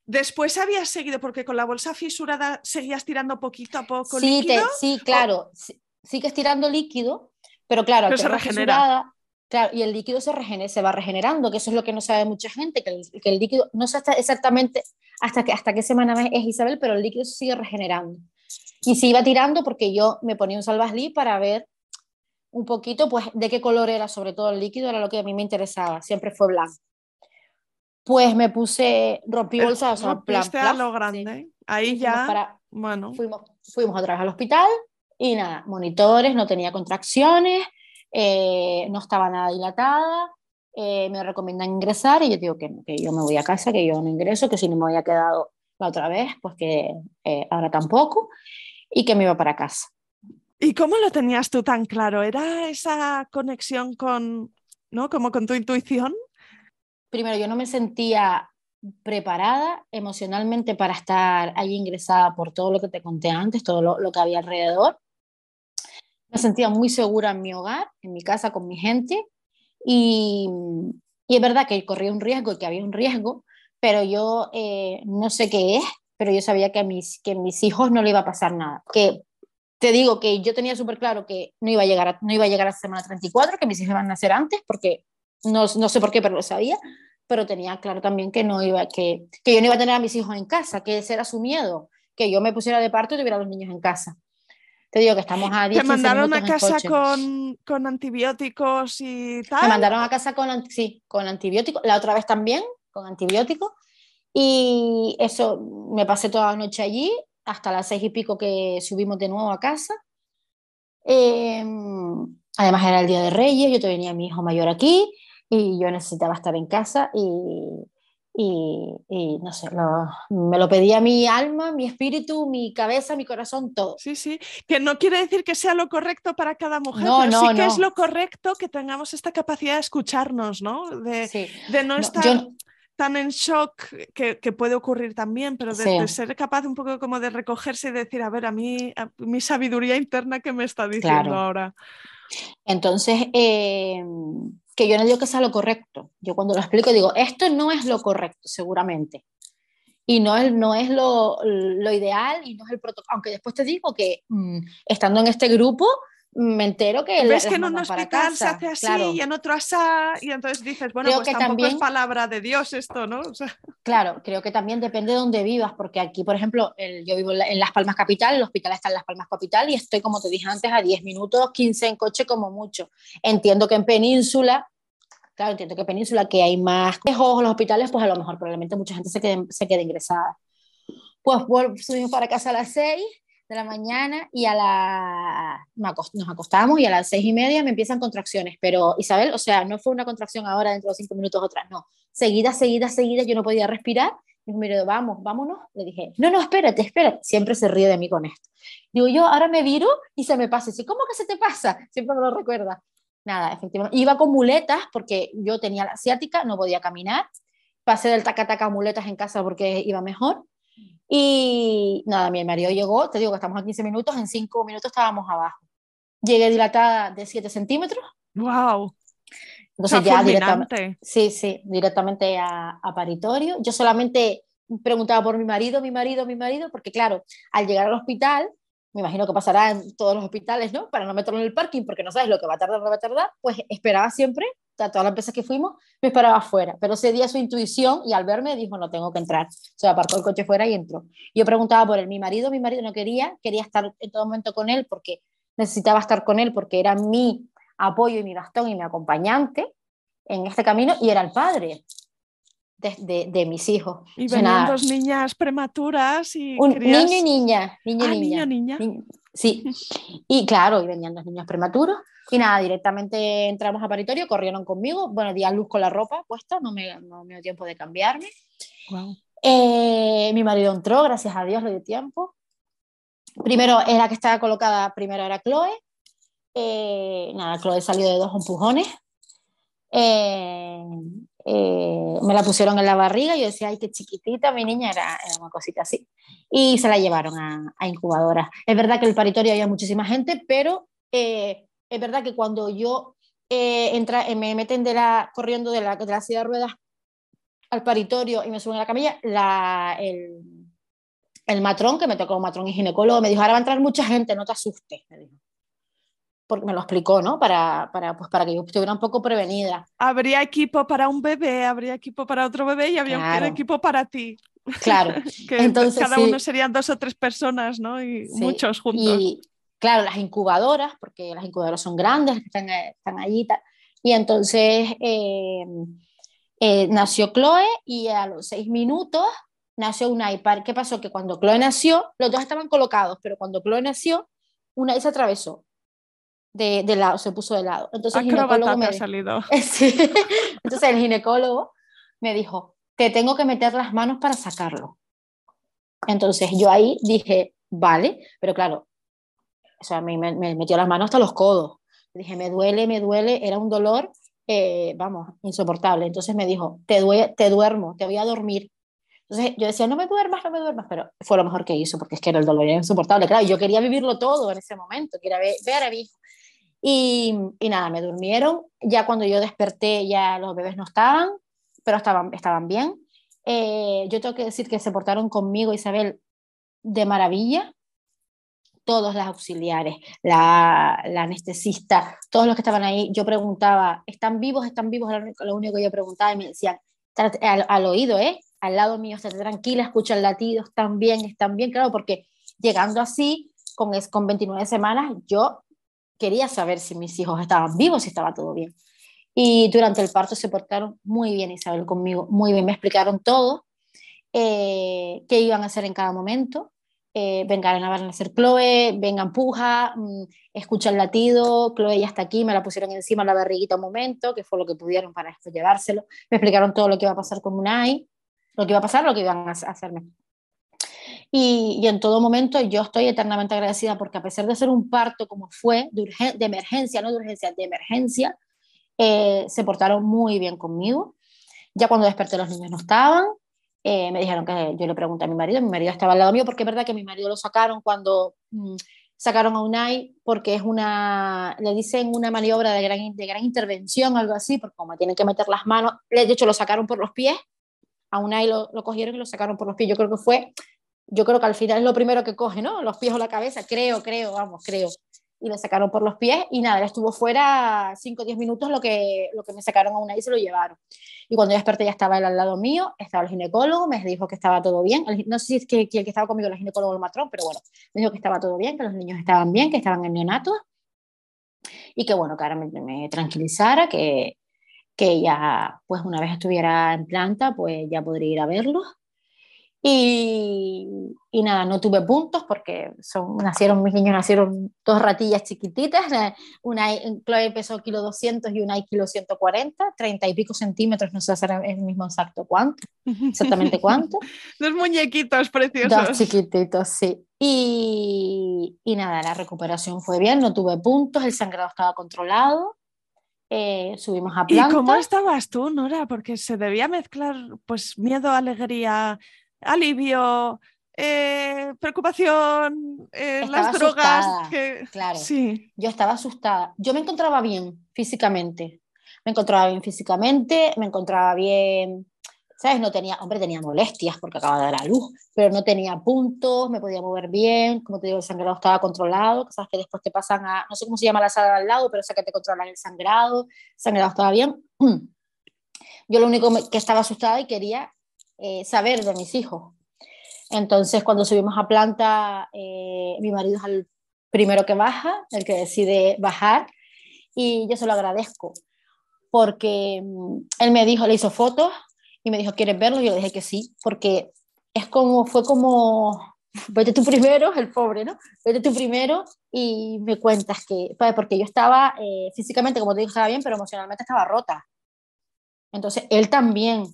después habías seguido, porque con la bolsa fisurada seguías tirando poquito a poco sí, líquido. sí, claro, sí, sigues tirando líquido, pero claro, se regenera. Claro, y el líquido se, regenera, se va regenerando, que eso es lo que no sabe mucha gente, que el, que el líquido, no sé exactamente hasta, que, hasta qué semana es Isabel, pero el líquido se sigue regenerando. Y se iba tirando porque yo me ponía un salvaslí para ver un poquito pues de qué color era, sobre todo el líquido, era lo que a mí me interesaba, siempre fue blanco. Pues me puse, rompí bolsa, o sea, plan, lo grande. Ahí ya, bueno. Fuimos, fuimos otra vez al hospital y nada, monitores, no tenía contracciones, eh, no estaba nada dilatada, eh, me recomiendan ingresar y yo digo que, que, yo me voy a casa, que yo no ingreso, que si no me había quedado la otra vez, pues que eh, ahora tampoco y que me iba para casa. ¿Y cómo lo tenías tú tan claro? ¿Era esa conexión con, ¿no? Como con tu intuición? Primero, yo no me sentía preparada emocionalmente para estar allí ingresada por todo lo que te conté antes, todo lo, que había alrededor. Me sentía muy segura en mi hogar, en mi casa, con mi gente. Y, y es verdad que corría un riesgo y que había un riesgo, pero yo eh, no sé qué es, pero yo sabía que a mis, que mis hijos no le iba a pasar nada. Que te digo que yo tenía súper claro que no iba, a llegar a, no iba a llegar a semana 34, que mis hijos iban a nacer antes, porque no, no sé por qué, pero lo sabía, pero tenía claro también que, no iba, que, que yo no iba a tener a mis hijos en casa, que ese era su miedo, que yo me pusiera de parto y tuviera a los niños en casa. Te digo que estamos a 10 ¿Te mandaron a casa con, con, antibióticos y tal? Me mandaron a casa con, sí, con antibióticos, la otra vez también, con antibióticos, y eso, me pasé toda la noche allí, hasta las seis y pico que subimos de nuevo a casa. Em, además era el Día de Reyes, yo tenía a mi hijo mayor aquí y yo necesitaba estar en casa y, y, no sé, me lo pedía mi alma, mi espíritu, mi cabeza, mi corazón, todo. Sí, sí, que no quiere decir que sea lo correcto para cada mujer, no, pero sí que es lo correcto que tengamos esta capacidad de escucharnos, ¿no? De, de no, estar tan en shock, que, puede ocurrir también, pero de, ser capaz un poco como de recogerse y decir, a ver, a mí, mi sabiduría interna que me está diciendo ahora. Entonces, eh, que yo no digo que sea lo correcto. Yo cuando lo explico digo, esto no es lo correcto, seguramente. Y no es, no es lo, lo ideal y no es el protocolo. Aunque después te digo que mm, estando en este grupo, me entero que ves que en un hospital se hace así y en otro así y entonces dices bueno pues que tampoco también, es palabra de Dios esto no claro creo que también depende de dónde vivas porque aquí por ejemplo yo vivo en Las Palmas capital el hospital está en Las Palmas capital y estoy como te dije antes a 10 minutos 15 en coche como mucho. Entiendo que en Península claro entiendo que en Península que hay más lejos los hospitales pues a lo mejor probablemente mucha gente se quede, se quede ingresada. Pues subimos para casa a las 6 de la mañana y a la nos acostamos y a las seis y media me empiezan contracciones, pero Isabel, o sea, no fue una contracción ahora dentro de cinco minutos otra, no, seguida, seguida, seguida, yo no podía respirar, y me vamos, vámonos, le dije, no, no, espérate, espérate, siempre se ríe de mí con esto. Digo, yo ahora me viro y se me pasa, y ¿cómo que se te pasa? Siempre me lo recuerda. Nada, efectivamente, iba con muletas porque yo tenía la asiática, no podía caminar, pasé del taca-taca a muletas en casa porque iba mejor, y nada, mi marido llegó, te digo que estamos a 15 minutos, en 5 minutos estábamos abajo. Llegué dilatada de 7 centímetros. ¡Wow! Entonces ya directamente, sí, sí, directamente a, a, paritorio. Yo solamente preguntaba por mi marido, mi marido, mi marido, porque claro, al llegar al hospital, me imagino que pasará en todos los hospitales, ¿no? Para no meterlo en el parking, porque no sabes lo que va a tardar, no va a tardar, pues esperaba siempre todas las veces que fuimos, me esperaba afuera, pero ese día su intuición y al verme dijo, no tengo que entrar. Se aparcó el coche fuera y entró. Yo preguntaba por él, mi marido, mi marido no quería, quería estar en todo momento con él porque necesitaba estar con él porque era mi apoyo y mi bastón y mi acompañante en este camino y era el padre de, de, mis hijos. Y venían dos niñas prematuras y... Un niño y niña. Niño, ah, niña. niño, niña. Sí, y claro, y venían dos niños prematuros y nada, directamente entramos a paritorio, corrieron conmigo, bueno, di a luz con la ropa puesta, no me, no me dio tiempo de cambiarme. Eh, mi marido entró, gracias a Dios le dio tiempo. Primero, la que estaba colocada, primero era Chloe. Eh, nada, Chloe salió de dos empujones. Eh, me la pusieron en la barriga y yo decía, ay, qué chiquitita, mi niña era, era una cosita así. Y se la llevaron a, a incubadora. Es verdad que el paritorio había muchísima gente, pero es verdad que cuando yo eh, entra, eh, me meten de la, corriendo de la, de la silla de ruedas al paritorio y me suben a la camilla, la, el, el, matrón, que me tocó matrón y ginecólogo, me dijo, ahora va a entrar mucha gente, no te asustes, me dijo. Porque me lo explicó, ¿no? Para, para, pues para que yo estuviera un poco prevenida. Habría equipo para un bebé, habría equipo para otro bebé y habría un equipo para ti. Claro. que Entonces, cada uno serían dos o tres personas, ¿no? Y muchos juntos. Y, claro, las incubadoras, porque las incubadoras son grandes, están, eh, están allí. Y entonces eh, eh, nació Chloe y a los seis minutos nació Unai. ¿Qué pasó? Que cuando Chloe nació, los dos estaban colocados, pero cuando Chloe nació, Unai se atravesó de, de lado, se puso de lado. Entonces, el ginecólogo me... ha salido. Entonces el ginecólogo me dijo, te tengo que meter las manos para sacarlo. Entonces yo ahí dije, vale, pero claro, o sea, me, me, metió las manos hasta los codos. Dije, me duele, me duele, era un dolor, eh, vamos, insoportable. Entonces me dijo, te, te duermo, te voy a dormir. Entonces yo decía, no me duermas, no me duermas, pero fue lo mejor que hizo, porque es que era el dolor era insoportable. Claro, yo quería vivirlo todo en ese momento, quería ver, ver a mi hijo. Y, nada, me durmieron. Ya cuando yo desperté, ya los bebés no estaban, pero estaban, estaban bien. Eh, yo tengo que decir que se portaron conmigo, Isabel, de maravilla todos los auxiliares, la, anestesista, todos los que estaban ahí, yo preguntaba, ¿están vivos? ¿Están vivos? Lo único que yo preguntaba y me decían, al, oído, ¿eh? Al lado mío, estate tranquila, escucha el latido, están bien, están bien, claro, porque llegando así, con, con 29 semanas, yo quería saber si mis hijos estaban vivos, si estaba todo bien. Y durante el parto se portaron muy bien, Isabel, conmigo, muy bien, me explicaron todo, eh, qué iban a hacer en cada momento, eh, venga, van a nacer Chloe, venga, empuja, mm, escucha el latido, Chloe ya está aquí, me la pusieron encima la barriguita un momento, que fue lo que pudieron para después llevárselo. Me explicaron todo lo que iba a pasar con Unai. lo que iba a pasar, lo que iban a hacerme. Y, en todo momento yo estoy eternamente agradecida porque a pesar de ser un parto como fue, de, de emergencia, no de urgencia, de emergencia, eh, se portaron muy bien conmigo. Ya cuando desperté los niños no estaban, eh, me dijeron que yo le pregunté a mi marido, mi marido estaba al lado mío porque es verdad que mi marido lo sacaron cuando mm, sacaron a Unai porque es una, le dicen una maniobra de gran, de gran intervención, algo así, porque como tienen que meter las manos, de hecho lo sacaron por los pies, a Unai lo, lo cogieron y lo sacaron por los pies, yo creo que fue, yo creo que al final es lo primero que coge, ¿no? Los pies o la cabeza, creo, creo, vamos, creo. Y le sacaron por los pies y nada, él estuvo fuera 5 o 10 minutos lo que, lo que me sacaron a Unai y se lo llevaron. Y cuando yo desperté ya estaba él al lado mío, estaba el ginecólogo, me dijo que estaba todo bien. no sé si es que, el que estaba conmigo el ginecólogo o el matrón, pero bueno, me dijo que estaba todo bien, que los niños estaban bien, que estaban en neonatos y que bueno, que ahora me, tranquilizara, que, que ya pues una vez estuviera en planta, pues ya podría ir a verlos y, y, nada, no tuve puntos porque son, nacieron, mis niños nacieron dos ratillas chiquititas. Eh, una Chloe pesó kilo 200 y una kilo 140, 30 y pico centímetros, no sé el mismo exacto cuánto, exactamente cuánto. dos muñequitos preciosos. Dos chiquititos, sí. Y, y, nada, la recuperación fue bien, no tuve puntos, el sangrado estaba controlado. Eh, subimos a planta. ¿Y cómo estabas tú, Nora? Porque se debía mezclar pues miedo, alegría, alivio, eh, preocupación, eh, las drogas. Claro, sí. yo estaba asustada. Yo me encontraba bien físicamente. Me encontraba bien físicamente, me encontraba bien, ¿sabes? No tenía, hombre, tenía molestias porque acababa de dar a luz, pero no tenía puntos, me podía mover bien, como te digo, el sangrado estaba controlado, sabes que después te pasan a, no sé cómo se llama la sala al lado, pero sé que te controlan el sangrado, el sangrado estaba bien. Yo lo único que estaba asustada y quería eh, saber de mis hijos. Entonces, cuando subimos a planta, eh, mi marido es el primero que baja, el que decide bajar, y yo se lo agradezco, porque mm, él me dijo, le hizo fotos y me dijo, ¿quieres verlo? Y yo le dije que sí, porque es como, fue como, vete tú primero, el pobre, ¿no? Vete tú primero y me cuentas que, porque yo estaba eh, físicamente, como te digo, estaba bien, pero emocionalmente estaba rota. Entonces, él también,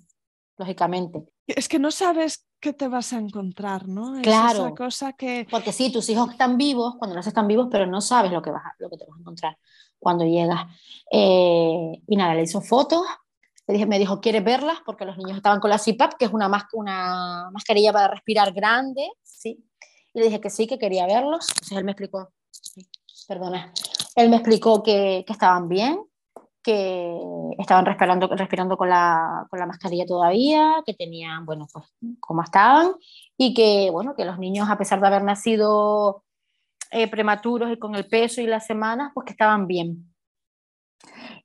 lógicamente. Es que no sabes qué te vas a encontrar, ¿no? claro. esa cosa que... Porque sí, tus hijos están vivos cuando los están vivos, pero no sabes lo que, vas lo que te vas a encontrar cuando llegas. Eh, y nada, le hizo fotos, le dije, me dijo, ¿quieres verlas? Porque los niños estaban con la CPAP, que es una, una mascarilla para respirar grande, ¿sí? Y le dije que sí, que quería verlos. Entonces él me explicó, perdona, él me explicó que, que estaban bien, que estaban respirando, respirando con, la, con la mascarilla todavía, que tenían, bueno, pues como estaban, y que, bueno, que los niños, a pesar de haber nacido eh, prematuros y con el peso y las semanas, pues que estaban bien.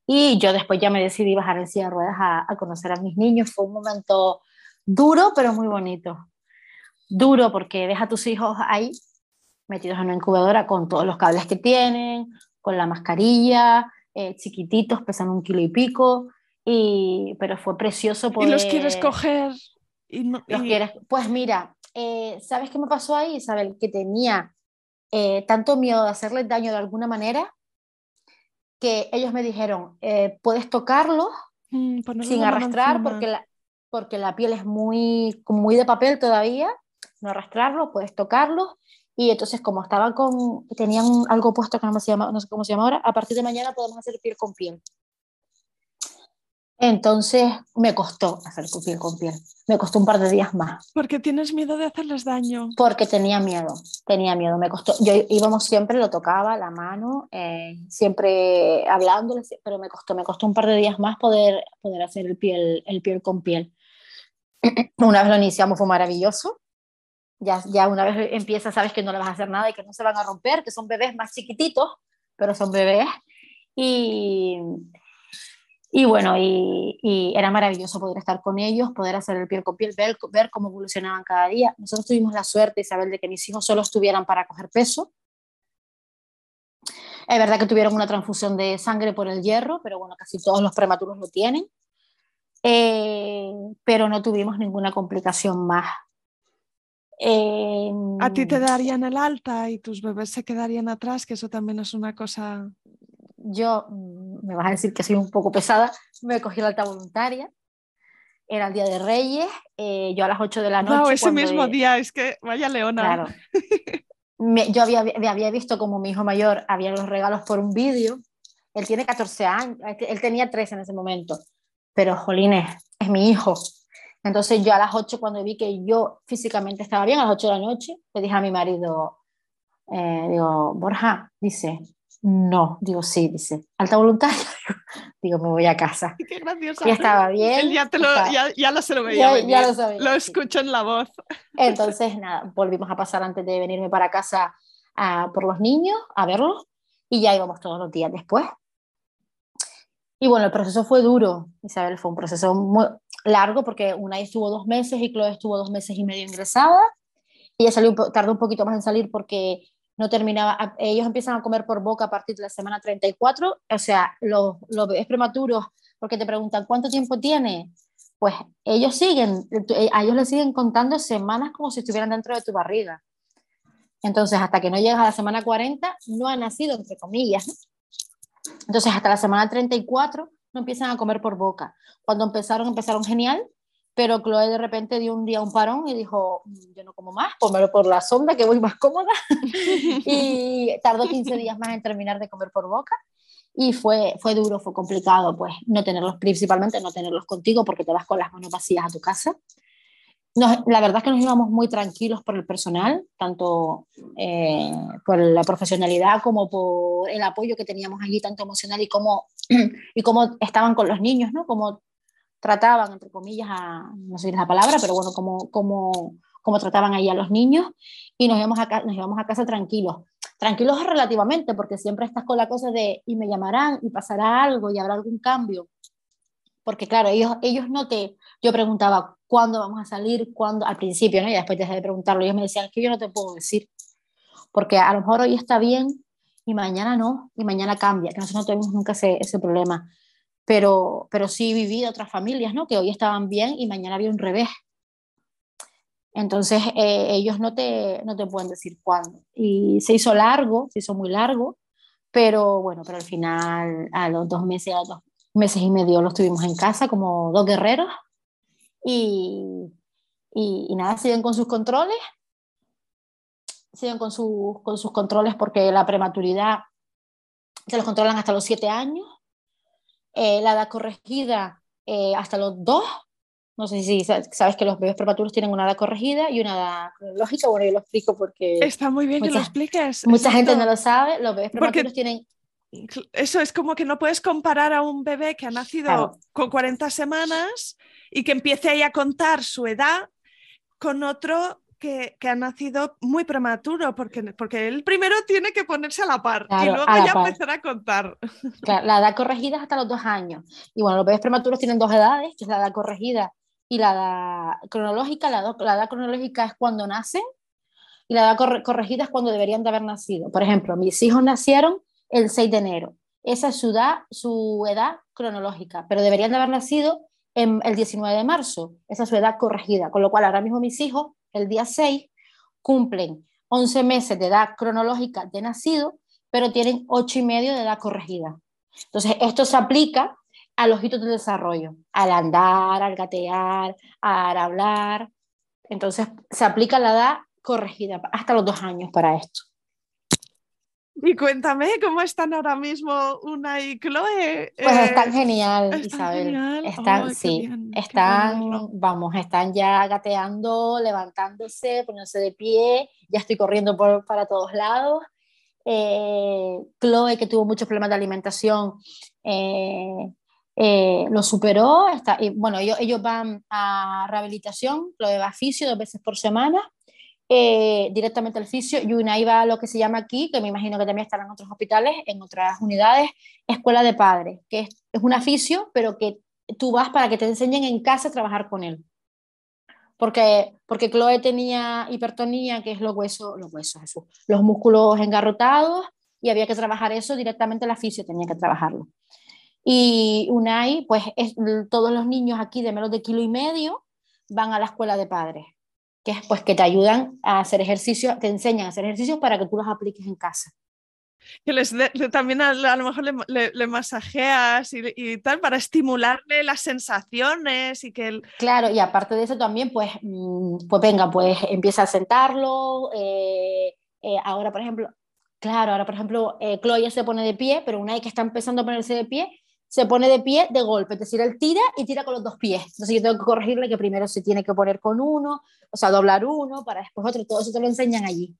Y yo después ya me decidí bajar en silla de ruedas a, a conocer a mis niños. Fue un momento duro, pero muy bonito. Duro porque deja a tus hijos ahí, metidos en una incubadora con todos los cables que tienen, con la mascarilla, eh, chiquititos, pesan un kilo y pico, y, pero fue precioso poder... ¿Y los quieres coger? Y los quieres... Pues mira, eh, ¿sabes qué me pasó ahí, Isabel? Que tenía eh, tanto miedo de hacerles daño de alguna manera que ellos me dijeron, puedes tocarlos mm, sin arrastrar porque la, porque la piel es muy, muy de papel todavía, no arrastrarlo, puedes tocarlos y entonces, como estaban con, tenían algo puesto que no, se llama, no sé cómo se llama ahora, a partir de mañana podemos hacer piel con piel. Entonces me costó hacer piel con piel. Me costó un par de días más. Porque tienes miedo de hacerles daño. Porque tenía miedo, tenía miedo. Me costó. Yo íbamos siempre, lo tocaba la mano, eh, siempre hablándole, pero me costó, me costó un par de días más poder, poder hacer el piel, el piel con piel. Una vez lo iniciamos fue maravilloso ya, ya una vez empieza sabes que no le vas a hacer nada y que no se van a romper, que son bebés más chiquititos, pero son bebés. Y, y bueno, y, y, era maravilloso poder estar con ellos, poder hacer el piel con piel, ver, ver cómo evolucionaban cada día. Nosotros tuvimos la suerte, Isabel, de que mis hijos solo estuvieran para coger peso. Es verdad que tuvieron una transfusión de sangre por el hierro, pero bueno, casi todos los prematuros lo tienen. Eh, pero no tuvimos ninguna complicación más. A ti te em, darían el alta y tus bebés se quedarían atrás, que eso también es una cosa... Yo, mm, me vas a decir que soy un poco pesada, me cogí la alta voluntaria era el Día de Reyes, eh, yo a las 8 de la noche. No, ese mismo día, es que vaya leona. Claro. yo había, había visto como mi hijo mayor había los regalos por un vídeo. Él tiene 14 años, él tenía 13 en ese momento, pero jolines, es mi hijo. Entonces yo a las 8 cuando vi que yo físicamente estaba bien, a las 8 de la noche, le dije a mi marido, eh, digo, Borja, dice, no, digo, sí, dice, alta voluntad, digo, me voy a casa. Qué graciosa. Ya estaba bien. ya, te lo, ya, ya, lo se lo veía. Ya, lo, sabía, lo escucho en la voz. Entonces, nada, volvimos a pasar antes de venirme para casa a, por los niños, a verlos, y ya íbamos todos los días después. Y bueno, el proceso fue duro, Isabel, fue un proceso muy largo porque una estuvo dos meses y Chloe estuvo dos meses y medio ingresada. Ella salió, tardó un poquito más en salir porque no terminaba, ellos empiezan a comer por boca a partir de la semana 34, o sea, los, los prematuros, porque te preguntan, ¿cuánto tiempo tiene? Pues ellos siguen, a ellos les siguen contando semanas como si estuvieran dentro de tu barriga. Entonces, hasta que no llegas a la semana 40, no ha nacido, entre comillas. Entonces, hasta la semana 34 no empiezan a comer por boca. Cuando empezaron, empezaron genial, pero Chloe de repente dio un día un parón y dijo, mm, yo no como más, pónmelo por la sonda que voy más cómoda. y tardó 15 días más en terminar de comer por boca. Y fue, fue duro, fue complicado, pues no tenerlos, principalmente no tenerlos contigo porque te vas con las manos vacías a tu casa. La verdad es que nos íbamos muy tranquilos por el personal, tanto eh, por la profesionalidad como por el apoyo que teníamos allí, tanto emocional y como, y cómo estaban con los niños, ¿no? Como trataban, entre comillas, a, no sé si es la palabra, pero bueno, como, como, como trataban ahí a los niños y nos íbamos, a, nos íbamos a casa tranquilos. Tranquilos relativamente, porque siempre estás con la cosa de y me llamarán y pasará algo y habrá algún cambio. Porque claro, ellos, ellos no te... Yo preguntaba, ¿cuándo vamos a salir? ¿Cuándo? Al principio, ¿no? Y después dejé de preguntarlo. Ellos me decían, que yo no te puedo decir. Porque a lo mejor hoy está bien y mañana no, y mañana cambia, que nosotros no tuvimos nunca ese, ese problema pero, pero sí viví de otras familias, ¿no? Que hoy estaban bien y mañana había un revés. Entonces, eh, ellos no te, no te pueden decir cuándo. Y se hizo largo, se hizo muy largo, pero bueno, pero al final, a los dos meses, a los dos meses y medio los tuvimos en casa como dos guerreros. Y, y, y nada, siguen con sus controles, siguen con, sus, con sus controles porque la prematuridad se los controlan hasta los siete años eh, la edad corregida eh, hasta los dos. No sé si sabes que los bebés prematuros tienen una edad corregida y una edad cronológica. Bueno, yo lo explico porque. Está muy bien que lo expliques. Mucha gente no lo sabe. Los bebés prematuros tienen. Eso es como que no puedes comparar a un bebé que ha nacido con 40 semanas y que empiece ahí a contar su edad con otro que, ha nacido muy prematuro, porque, porque él primero tiene que ponerse a la par y luego ya empezar a contar. la edad corregida es hasta los dos años. Y bueno, los bebés prematuros tienen dos edades, que es la edad corregida y la edad cronológica. La, edad cronológica es cuando nacen y la edad corregida es cuando deberían de haber nacido. Por ejemplo, mis hijos nacieron el 6 de enero. Esa es su edad, su edad cronológica, pero deberían de haber nacido en el 19 de marzo. Esa es su edad corregida. Con lo cual, ahora mismo mis hijos el día 6, cumplen 11 meses de edad cronológica de nacido, pero tienen 8 y medio de edad corregida. Entonces, esto se aplica a los hitos de desarrollo, al andar, al gatear, al hablar. Entonces, se aplica la edad corregida hasta los dos años para esto. Y cuéntame cómo están ahora mismo Una y Chloe. Pues están genial, Isabel. Están, sí, están, vamos, están ya gateando, levantándose, poniéndose de pie. Ya estoy corriendo por, para todos lados. Eh, Chloe, que tuvo muchos problemas de alimentación, eh, eh, lo superó. Está, y, bueno, ellos, ellos van a rehabilitación, Chloe va a fisio dos veces por semana eh, directamente al fisio y una iba a lo que se llama aquí, que me imagino que también estarán en otros hospitales, en otras unidades, escuela de padres, que es, un fisio, pero que tú vas para que te enseñen en casa a trabajar con él. Porque, porque Chloe tenía hipertonía, que es los huesos, los huesos, los músculos engarrotados, y había que trabajar eso directamente la fisio, tenía que trabajarlo. Y Unai, pues es, todos los niños aquí de menos de kilo y medio van a la escuela de padres que pues que te ayudan a hacer ejercicio, te enseñan a hacer ejercicios para que tú los apliques en casa. que les también a, lo mejor le, masajeas y, tal para estimularle las sensaciones y que el... Claro, y aparte de eso también, pues, mm, pues venga, pues empieza a sentarlo. Eh, eh, ahora, por ejemplo, claro, ahora, por ejemplo, eh, Chloe se pone de pie, pero una vez que está empezando a ponerse de pie, se pone de pie de golpe, es decir, él tira y tira con los dos pies. Entonces yo tengo que corregirle que primero se tiene que poner con uno, o sea, doblar uno, para después otro, todo eso te lo enseñan allí.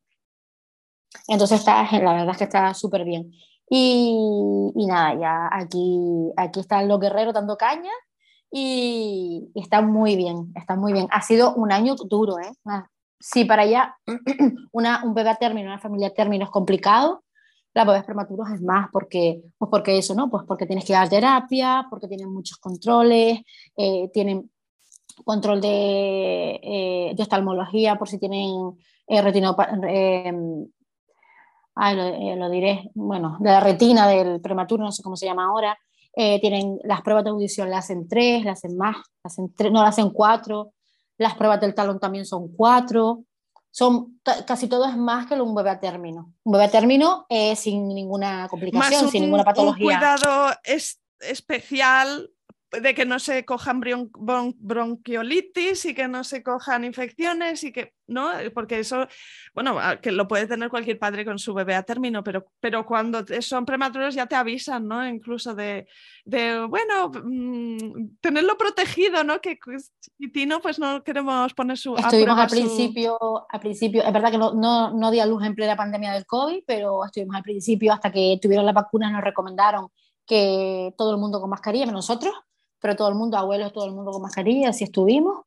Entonces está, la verdad es que está súper bien. Y, y, nada, ya aquí, aquí están los guerreros dando caña y, está muy bien, está muy bien. Ha sido un año duro, ¿eh? Si para allá una, un bebé término, una familia a término es complicado, la bebés prematuros es más porque, pues porque eso, ¿no? Pues porque tienes que dar terapia, porque tienen muchos controles, eh, tienen control de, eh, de, oftalmología por si tienen eh, eh lo, diré, bueno, de la retina del prematuro, no sé cómo se llama ahora, tienen las pruebas de audición, las hacen tres, las hacen más, las tres, no las hacen cuatro, las pruebas del talón también son cuatro, son casi todo es más que un bebé a término. Un bebé a término es sin ninguna complicación, sin ninguna patología. Un cuidado es especial de que no se cojan bronquiolitis y que no se cojan infecciones y que, ¿no? Porque eso, bueno, que lo puede tener cualquier padre con su bebé a término, pero, pero cuando son prematuros ya te avisan, ¿no? Incluso de, de bueno, mm, tenerlo protegido, ¿no? Que chiquitino, pues no queremos poner su... Estuvimos al principio, al principio, es verdad que no, no, no di a luz en plena pandemia del COVID, pero estuvimos al principio hasta que tuvieron las vacunas, nos recomendaron que todo el mundo con mascarilla, menos nosotros, pero todo el mundo, abuelos, todo el mundo con mascarilla, así estuvimos.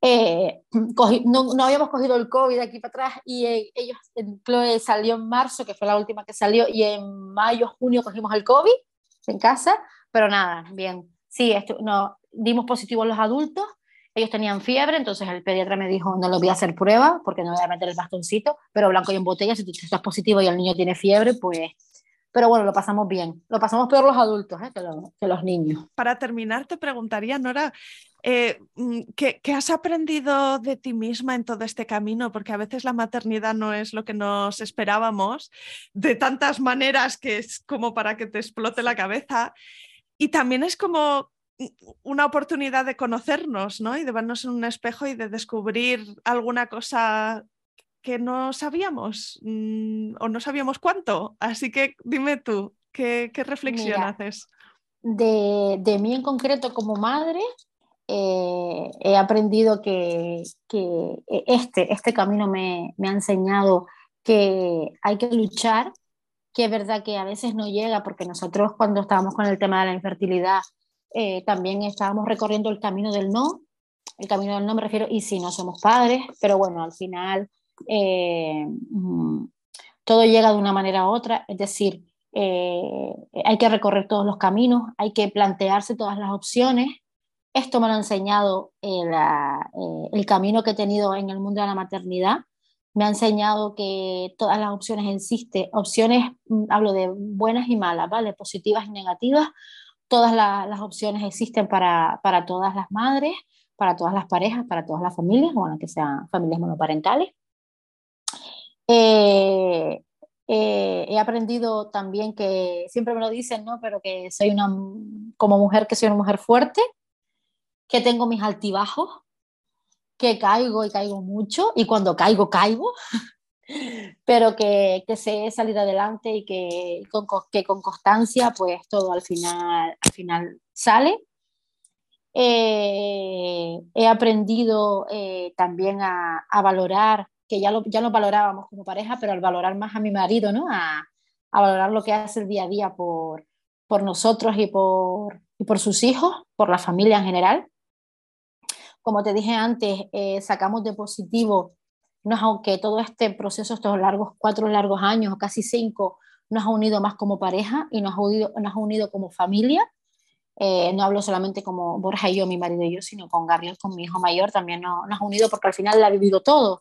Eh, no, no, habíamos cogido el COVID aquí para atrás y eh, ellos, Chloe salió en marzo, que fue la última que salió, y en mayo, junio cogimos el COVID en casa, pero nada, bien. Sí, esto, no, dimos positivo a los adultos, ellos tenían fiebre, entonces el pediatra me dijo, no lo voy a hacer prueba porque no voy a meter el bastoncito, pero blanco y en botella, si tú estás positivo y el niño tiene fiebre, pues pero bueno, lo pasamos bien. Lo pasamos peor los adultos ¿eh? que, los, niños. Para terminar, te preguntaría, Nora, eh, mm, ¿qué, has aprendido de ti misma en todo este camino? Porque a veces la maternidad no es lo que nos esperábamos, de tantas maneras que es como para que te explote la cabeza. Y también es como una oportunidad de conocernos, ¿no? Y de vernos en un espejo y de descubrir alguna cosa que no sabíamos mm, o no sabíamos cuánto. Así que dime tú, ¿qué, reflexión haces? De, de, mí en concreto como madre, eh, he aprendido que, que, este, este camino me, me, ha enseñado que hay que luchar, que es verdad que a veces no llega, porque nosotros cuando estábamos con el tema de la infertilidad, eh, también estábamos recorriendo el camino del no, el camino del no me refiero, y si no somos padres, pero bueno, al final eh, mm, todo llega de una manera u otra, es decir, eh, hay que recorrer todos los caminos, hay que plantearse todas las opciones. Esto me lo ha enseñado el, eh, el camino que he tenido en el mundo de la maternidad. Me ha enseñado que todas las opciones existen, opciones, mm, hablo de buenas y malas, ¿vale? Positivas y negativas. Todas las opciones existen para, para todas las madres, para todas las parejas, para todas las familias, bueno, que sean familias monoparentales. Eh, eh, he aprendido también que siempre me lo dicen, ¿no? Pero que soy una, como mujer, que soy una mujer fuerte, que tengo mis altibajos, que caigo y caigo mucho, y cuando caigo, caigo, pero que, que sé salir adelante y que con, que con constancia, pues todo al final, al final sale. Eh, he aprendido también a, a valorar que ya, lo, ya nos valorábamos como pareja, pero al valorar más a mi marido, ¿no? A, a valorar lo que hace el día a día por, por nosotros y por, y por sus hijos, por la familia en general. Como te dije antes, eh, sacamos de positivo, nos, aunque todo este proceso, estos largos, cuatro largos años, o casi cinco, nos ha unido más como pareja y nos ha unido, nos ha unido como familia. Eh, no hablo solamente como Borja y yo, mi marido y yo, sino con Gabriel, con mi hijo mayor, también nos, ha unido porque al final la ha vivido todo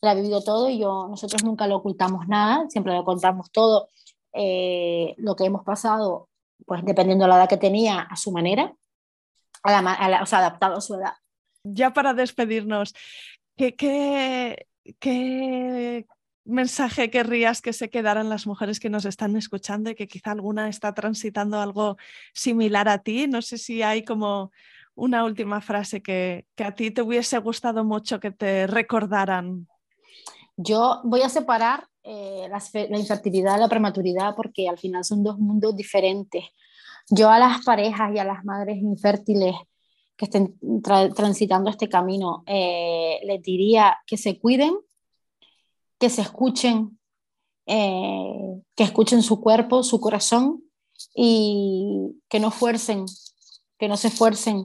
la ha vivido todo y yo, nosotros nunca lo ocultamos nada, siempre lo contamos todo, eh, lo que hemos pasado, pues dependiendo de la edad que tenía, a su manera, a la, o sea, adaptado a su edad. Ya para despedirnos, ¿qué, qué, qué mensaje querrías que se quedaran las mujeres que nos están escuchando y que quizá alguna está transitando algo similar a ti? No sé si hay como una última frase que, a ti te hubiese gustado mucho que te recordaran. Yo voy a separar eh, la, infertilidad de la prematuridad porque al final son dos mundos diferentes. Yo a las parejas y a las madres infértiles que estén transitando este camino, eh, les diría que se cuiden, que se escuchen, eh, que escuchen su cuerpo, su corazón y que no fuercen, que no se esfuercen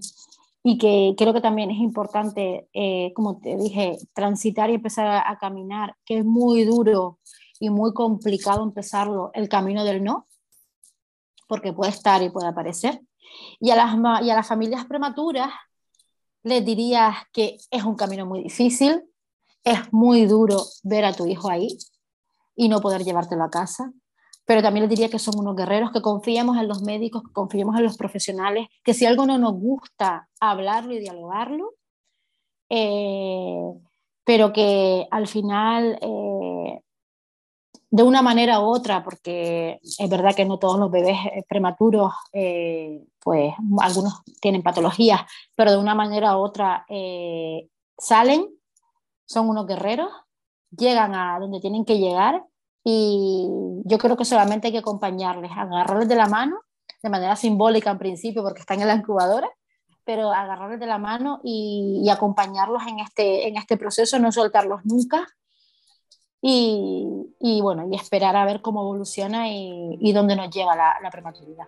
y que creo que también es importante, eh, como te dije, transitar y empezar a, caminar, que es muy duro y muy complicado empezarlo, el camino del no, porque puede estar y puede aparecer. Y a las, y a las familias prematuras les diría que es un camino muy difícil, es muy duro ver a tu hijo ahí y no poder llevártelo a casa, pero también les diría que son unos guerreros, que confiemos en los médicos, que confiemos en los profesionales, que si algo no nos gusta, hablarlo y dialogarlo, eh, pero que al final eh, de una manera u otra, porque es verdad que no todos los bebés eh, prematuros, pues algunos tienen patologías, pero de una manera u otra salen, son unos guerreros, llegan a donde tienen que llegar y yo creo que solamente hay que acompañarles, agarrarles de la mano, de manera simbólica en principio, porque están en la incubadora, pero agarrarles de la mano y, acompañarlos en este, en este proceso, no soltarlos nunca, y, bueno, y esperar a ver cómo evoluciona y, dónde nos lleva la prematuridad.